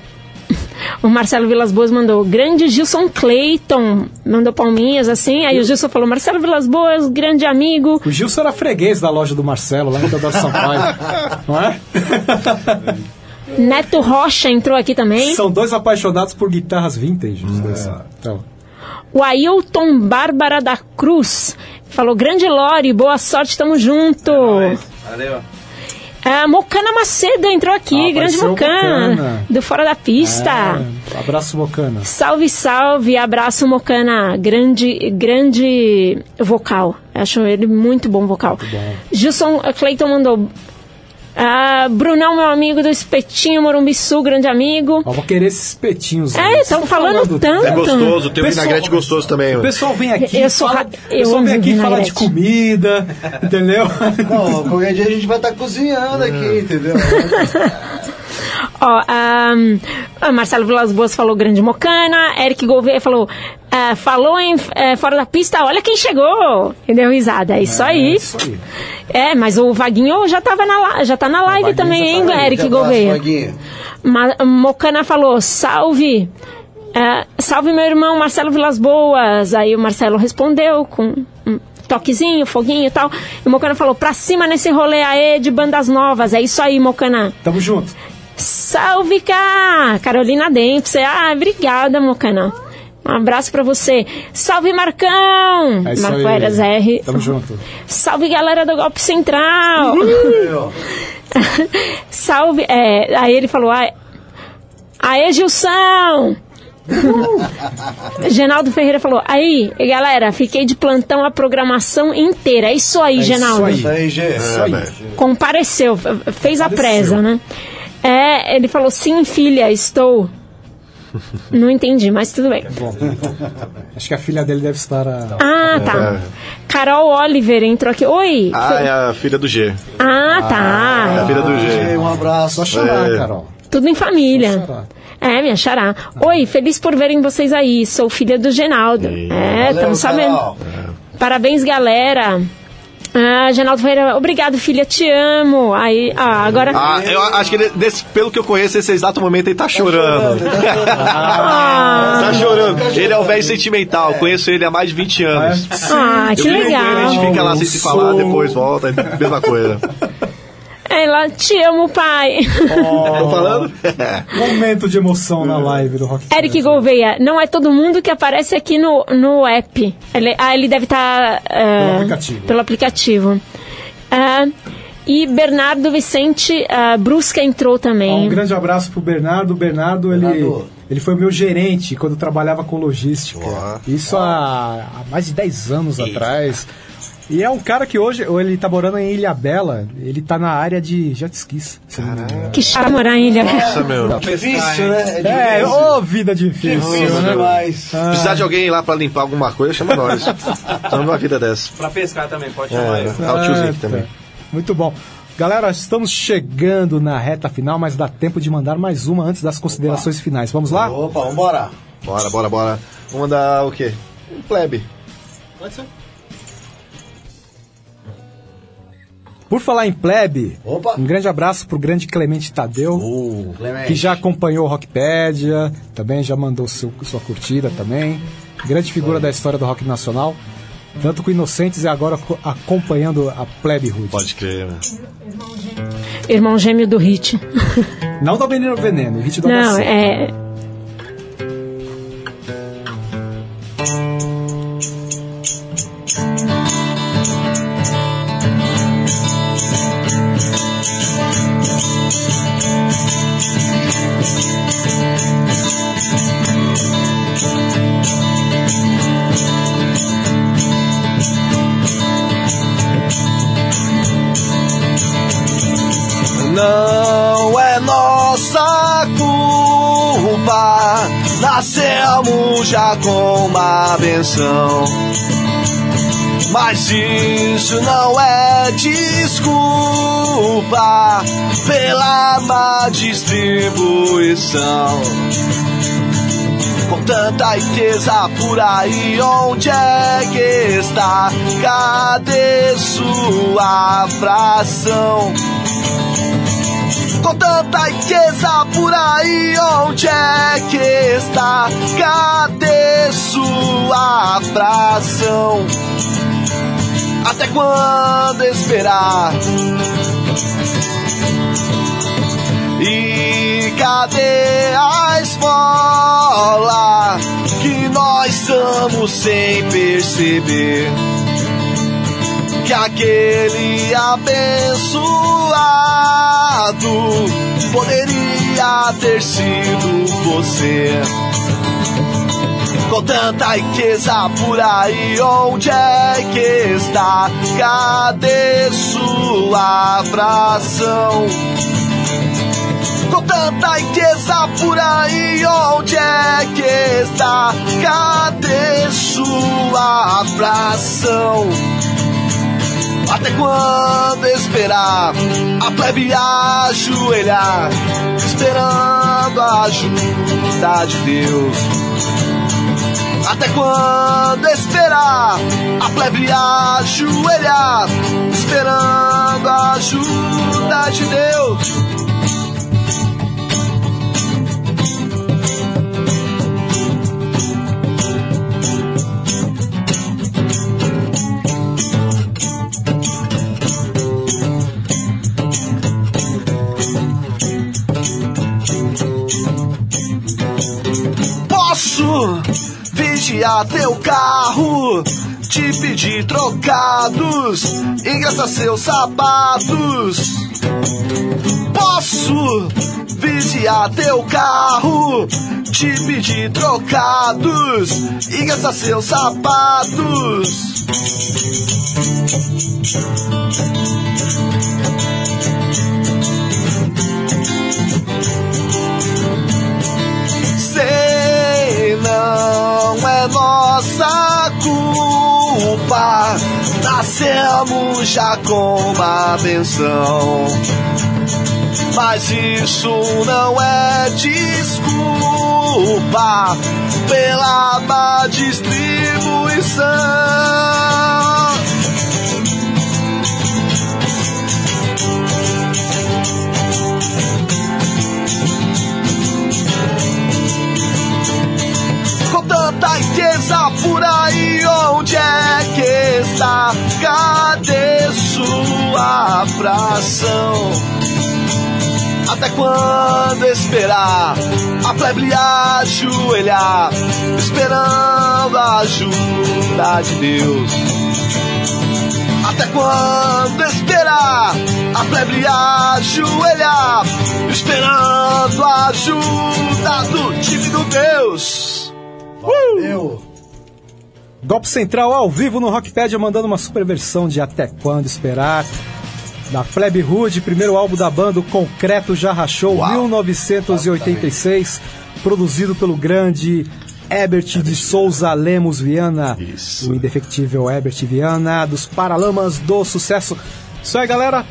o Marcelo Vilas Boas mandou. Grande Gilson Clayton. Mandou palminhas assim. Aí o Gilson falou: Marcelo Vilas Boas, grande amigo. O Gilson era freguês da loja do Marcelo, lá em Teodoro Sampaio. não é? Neto Rocha entrou aqui também. São dois apaixonados por guitarras vintage. os dois. Então, O Ailton Bárbara da Cruz falou: Grande Lore, boa sorte, tamo junto. Valeu. A Mocana Macedo entrou aqui, Ah, grande Mocana, Mocana. do Fora da Pista. é, abraço, Bocana. Salve, salve, abraço Mocana, grande, grande vocal. Acho ele muito bom vocal. Gilson Clayton mandou. Ah, Brunão, meu amigo do Espetinho Morumbi Sul, grande amigo. Ó, vou querer esses espetinhos. É, estão falando tanto. É gostoso, tem um Pessoal- vinagrete gostoso também, O pessoal vem aqui, Eu sou fala, eu pessoal vem aqui e fala de comida, entendeu? Não, qualquer dia a gente vai estar cozinhando aqui, entendeu? Ó, ah, Marcelo Vilas Boas falou grande mocana, Eric Gouveia falou, ah, falou em eh, fora da pista, olha quem chegou! E deu risada, é isso aí. isso aí. É, mas o Vaguinho já, tava na, já tá na live também, já hein, tá Eric Gouveia? Vaguinho. Ma Mocana falou, salve! ah, salve meu irmão Marcelo Vilas Boas. Aí o Marcelo respondeu com um toquezinho, foguinho e tal. E o Mocana falou, pra cima nesse rolê aí de bandas novas. É isso aí, Mocana. Tamo junto. Salve, cá! Carolina Dempsey. Ah, obrigada, Mocana. Um abraço pra você. Salve, Marcão! É Marco aí. Eras R. Tamo junto. Salve, galera do Golpe Central! Salve. É, aí ele falou: "Aê, Aê, Gilson! Genaldo Ferreira falou: Aí, galera, fiquei de plantão a programação inteira. É isso aí, É isso Genaldo. aí. Isso aí, Gê. Isso aí. Compareceu, fez a Compareceu. presa, né? É, ele falou: Sim, filha, estou. Não entendi, mas tudo bem. Bom, acho que a filha dele deve estar. A... Ah, tá. Carol Oliver entrou aqui. Oi! Ah, é a filha do G. Ah, tá. É a filha do G. Um abraço. Só chorar, É. Carol. Tudo em família. É, minha xará. Oi, feliz por verem vocês aí. Sou filha do Genaldo. É, Valeu, estamos sabendo. Carol. Parabéns, galera. Ah, Genaldo Ferreira, obrigado, filha, te amo. Aí, ah, agora. Ah, eu acho que ele, desse- pelo que eu conheço, nesse exato momento ele tá chorando. Ah, Tá chorando. Ele é o velho sentimental. Conheço ele há mais de 20 anos. ah, que Eu com ele, a gente legal. fica lá sem se falar, depois volta, é mesma coisa. Ela, te amo, pai. Tô falando? Momento de emoção na live do Rock. Eric Gouveia, não é todo mundo que aparece aqui no, no app. Ele, ah, ele deve estar. Pelo aplicativo. Pelo aplicativo. Ah, e Bernardo Vicente ah, Brusca entrou Um também. grande abraço pro Bernardo. O Bernardo, ele, Bernardo. ele foi meu gerente quando eu trabalhava com logística. Isso há, há mais de 10 anos atrás. E é um cara que hoje, ou ele tá morando em Ilha Bela, ele tá na área de jet skis. Que chama morar em Ilha Nossa, meu. Difícil, né? É, difícil. ô vida difícil. Difícil né? demais. Precisar de alguém lá pra limpar alguma coisa, chama nós. Estamos numa vida dessa. Pra pescar também, pode chamar É, tá o tiozinho Ah, também. tá. Muito bom. Galera, estamos chegando na reta final, mas dá tempo de mandar mais uma antes das considerações finais. Vamos lá? Opa, vambora. Bora, bora, bora. Vamos mandar o quê? Um plebe. Pode ser. Por falar em plebe, Opa. um grande abraço pro grande Clemente Tadeu, Clemente. que já acompanhou o Rockpedia, também já mandou seu, sua curtida também. Grande figura da história do rock nacional, tanto com Inocentes e agora co- acompanhando a plebe Hood. Pode crer, né? Irmão gêmeo do Hit. Não da Veneno Veneno, o hit do Não, HC. é. Com uma benção. Mas isso não é desculpa pela má distribuição. Com tanta riqueza por aí, onde é que está? Cadê sua fração? Com tanta riqueza por aí, onde é que está? Cadê sua fração? Até quando esperar? E cadê a esmola que nós estamos sem perceber? Que aquele abençoado poderia ter sido você. Com tanta riqueza por aí, onde é que está? Cadê sua fração? Com tanta riqueza por aí, onde é que está? Cadê sua fração? Até quando esperar a plebe ajoelhar, esperando a ajuda de Deus? Até quando esperar a plebe ajoelhar, esperando a ajuda de Deus? Vigiar teu carro, te pedir trocados, engraçar seus sapatos. Posso vigiar teu carro, te pedir trocados, engraçar seus sapatos. Não é nossa culpa. Nascemos já com uma benção. Mas isso não é desculpa pela má distribuição. Tanta riqueza por aí, onde é que está? Cadê sua fração? Até quando esperar a plebe ajoelhar, esperando a ajuda de Deus? Até quando esperar a plebe ajoelhar, esperando a ajuda do divino Deus? Valeu! Golpe Central ao vivo no Rockpedia, mandando uma super versão de Até Quando Esperar. Da Fleb Hood, primeiro álbum da banda, o Concreto Já Rachou, 1986, produzido pelo grande Herbert de Souza Lemos Viana. O indefectível Herbert Viana, dos Paralamas do Sucesso. Isso aí, galera.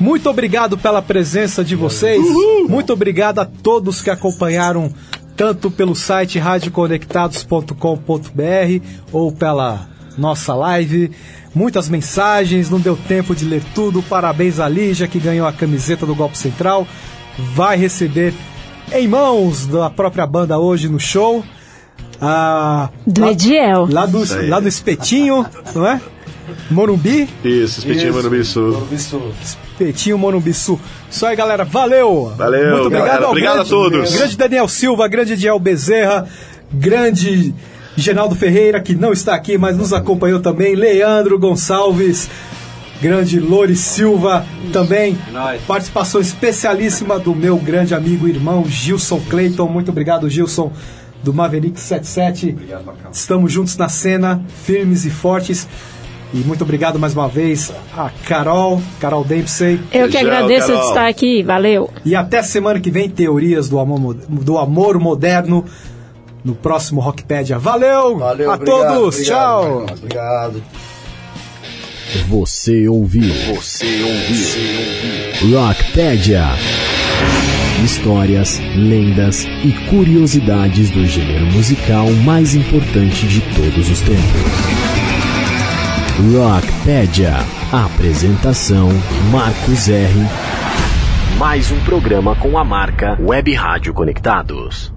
Muito obrigado pela presença de vocês. Muito obrigado a todos que acompanharam tanto pelo site radioconectados.com.br ou pela nossa live. Muitas mensagens, não deu tempo de ler tudo. Parabéns a Lígia que ganhou a camiseta do Golpe Central. Vai receber em mãos da própria banda hoje no show. Ah, Do lá- Ediel. Lá do, lá do Espetinho, não é? Morumbi. Isso, espetinho Morumbi Sul. Espetinho Morumbi Sul. Isso aí, galera. Valeu! Valeu, Muito obrigado galera. Obrigado grande, a todos. Grande Daniel Silva, grande Ediel Bezerra, grande Genaldo Ferreira, que não está aqui, mas nos acompanhou também. Leandro Gonçalves, grande Lori Silva também. Participação especialíssima do meu grande amigo e irmão Gilson Clayton. Muito obrigado, Gilson, do Maverick 77. Estamos juntos na cena, firmes e fortes. E muito obrigado mais uma vez a Carol, Carol Dempsey. Eu que agradeço de estar aqui. Valeu. E até semana que vem, teorias do amor, mo- do amor moderno no próximo Rockpedia. Valeu, Valeu, a obrigado, todos, obrigado, tchau. Obrigado. Você ouviu. Você ouviu. Rockpedia. Histórias, lendas e curiosidades do gênero musical mais importante de todos os tempos. Rockpedia. Apresentação Marcos R. Mais um programa com a marca Web Rádio Conectados.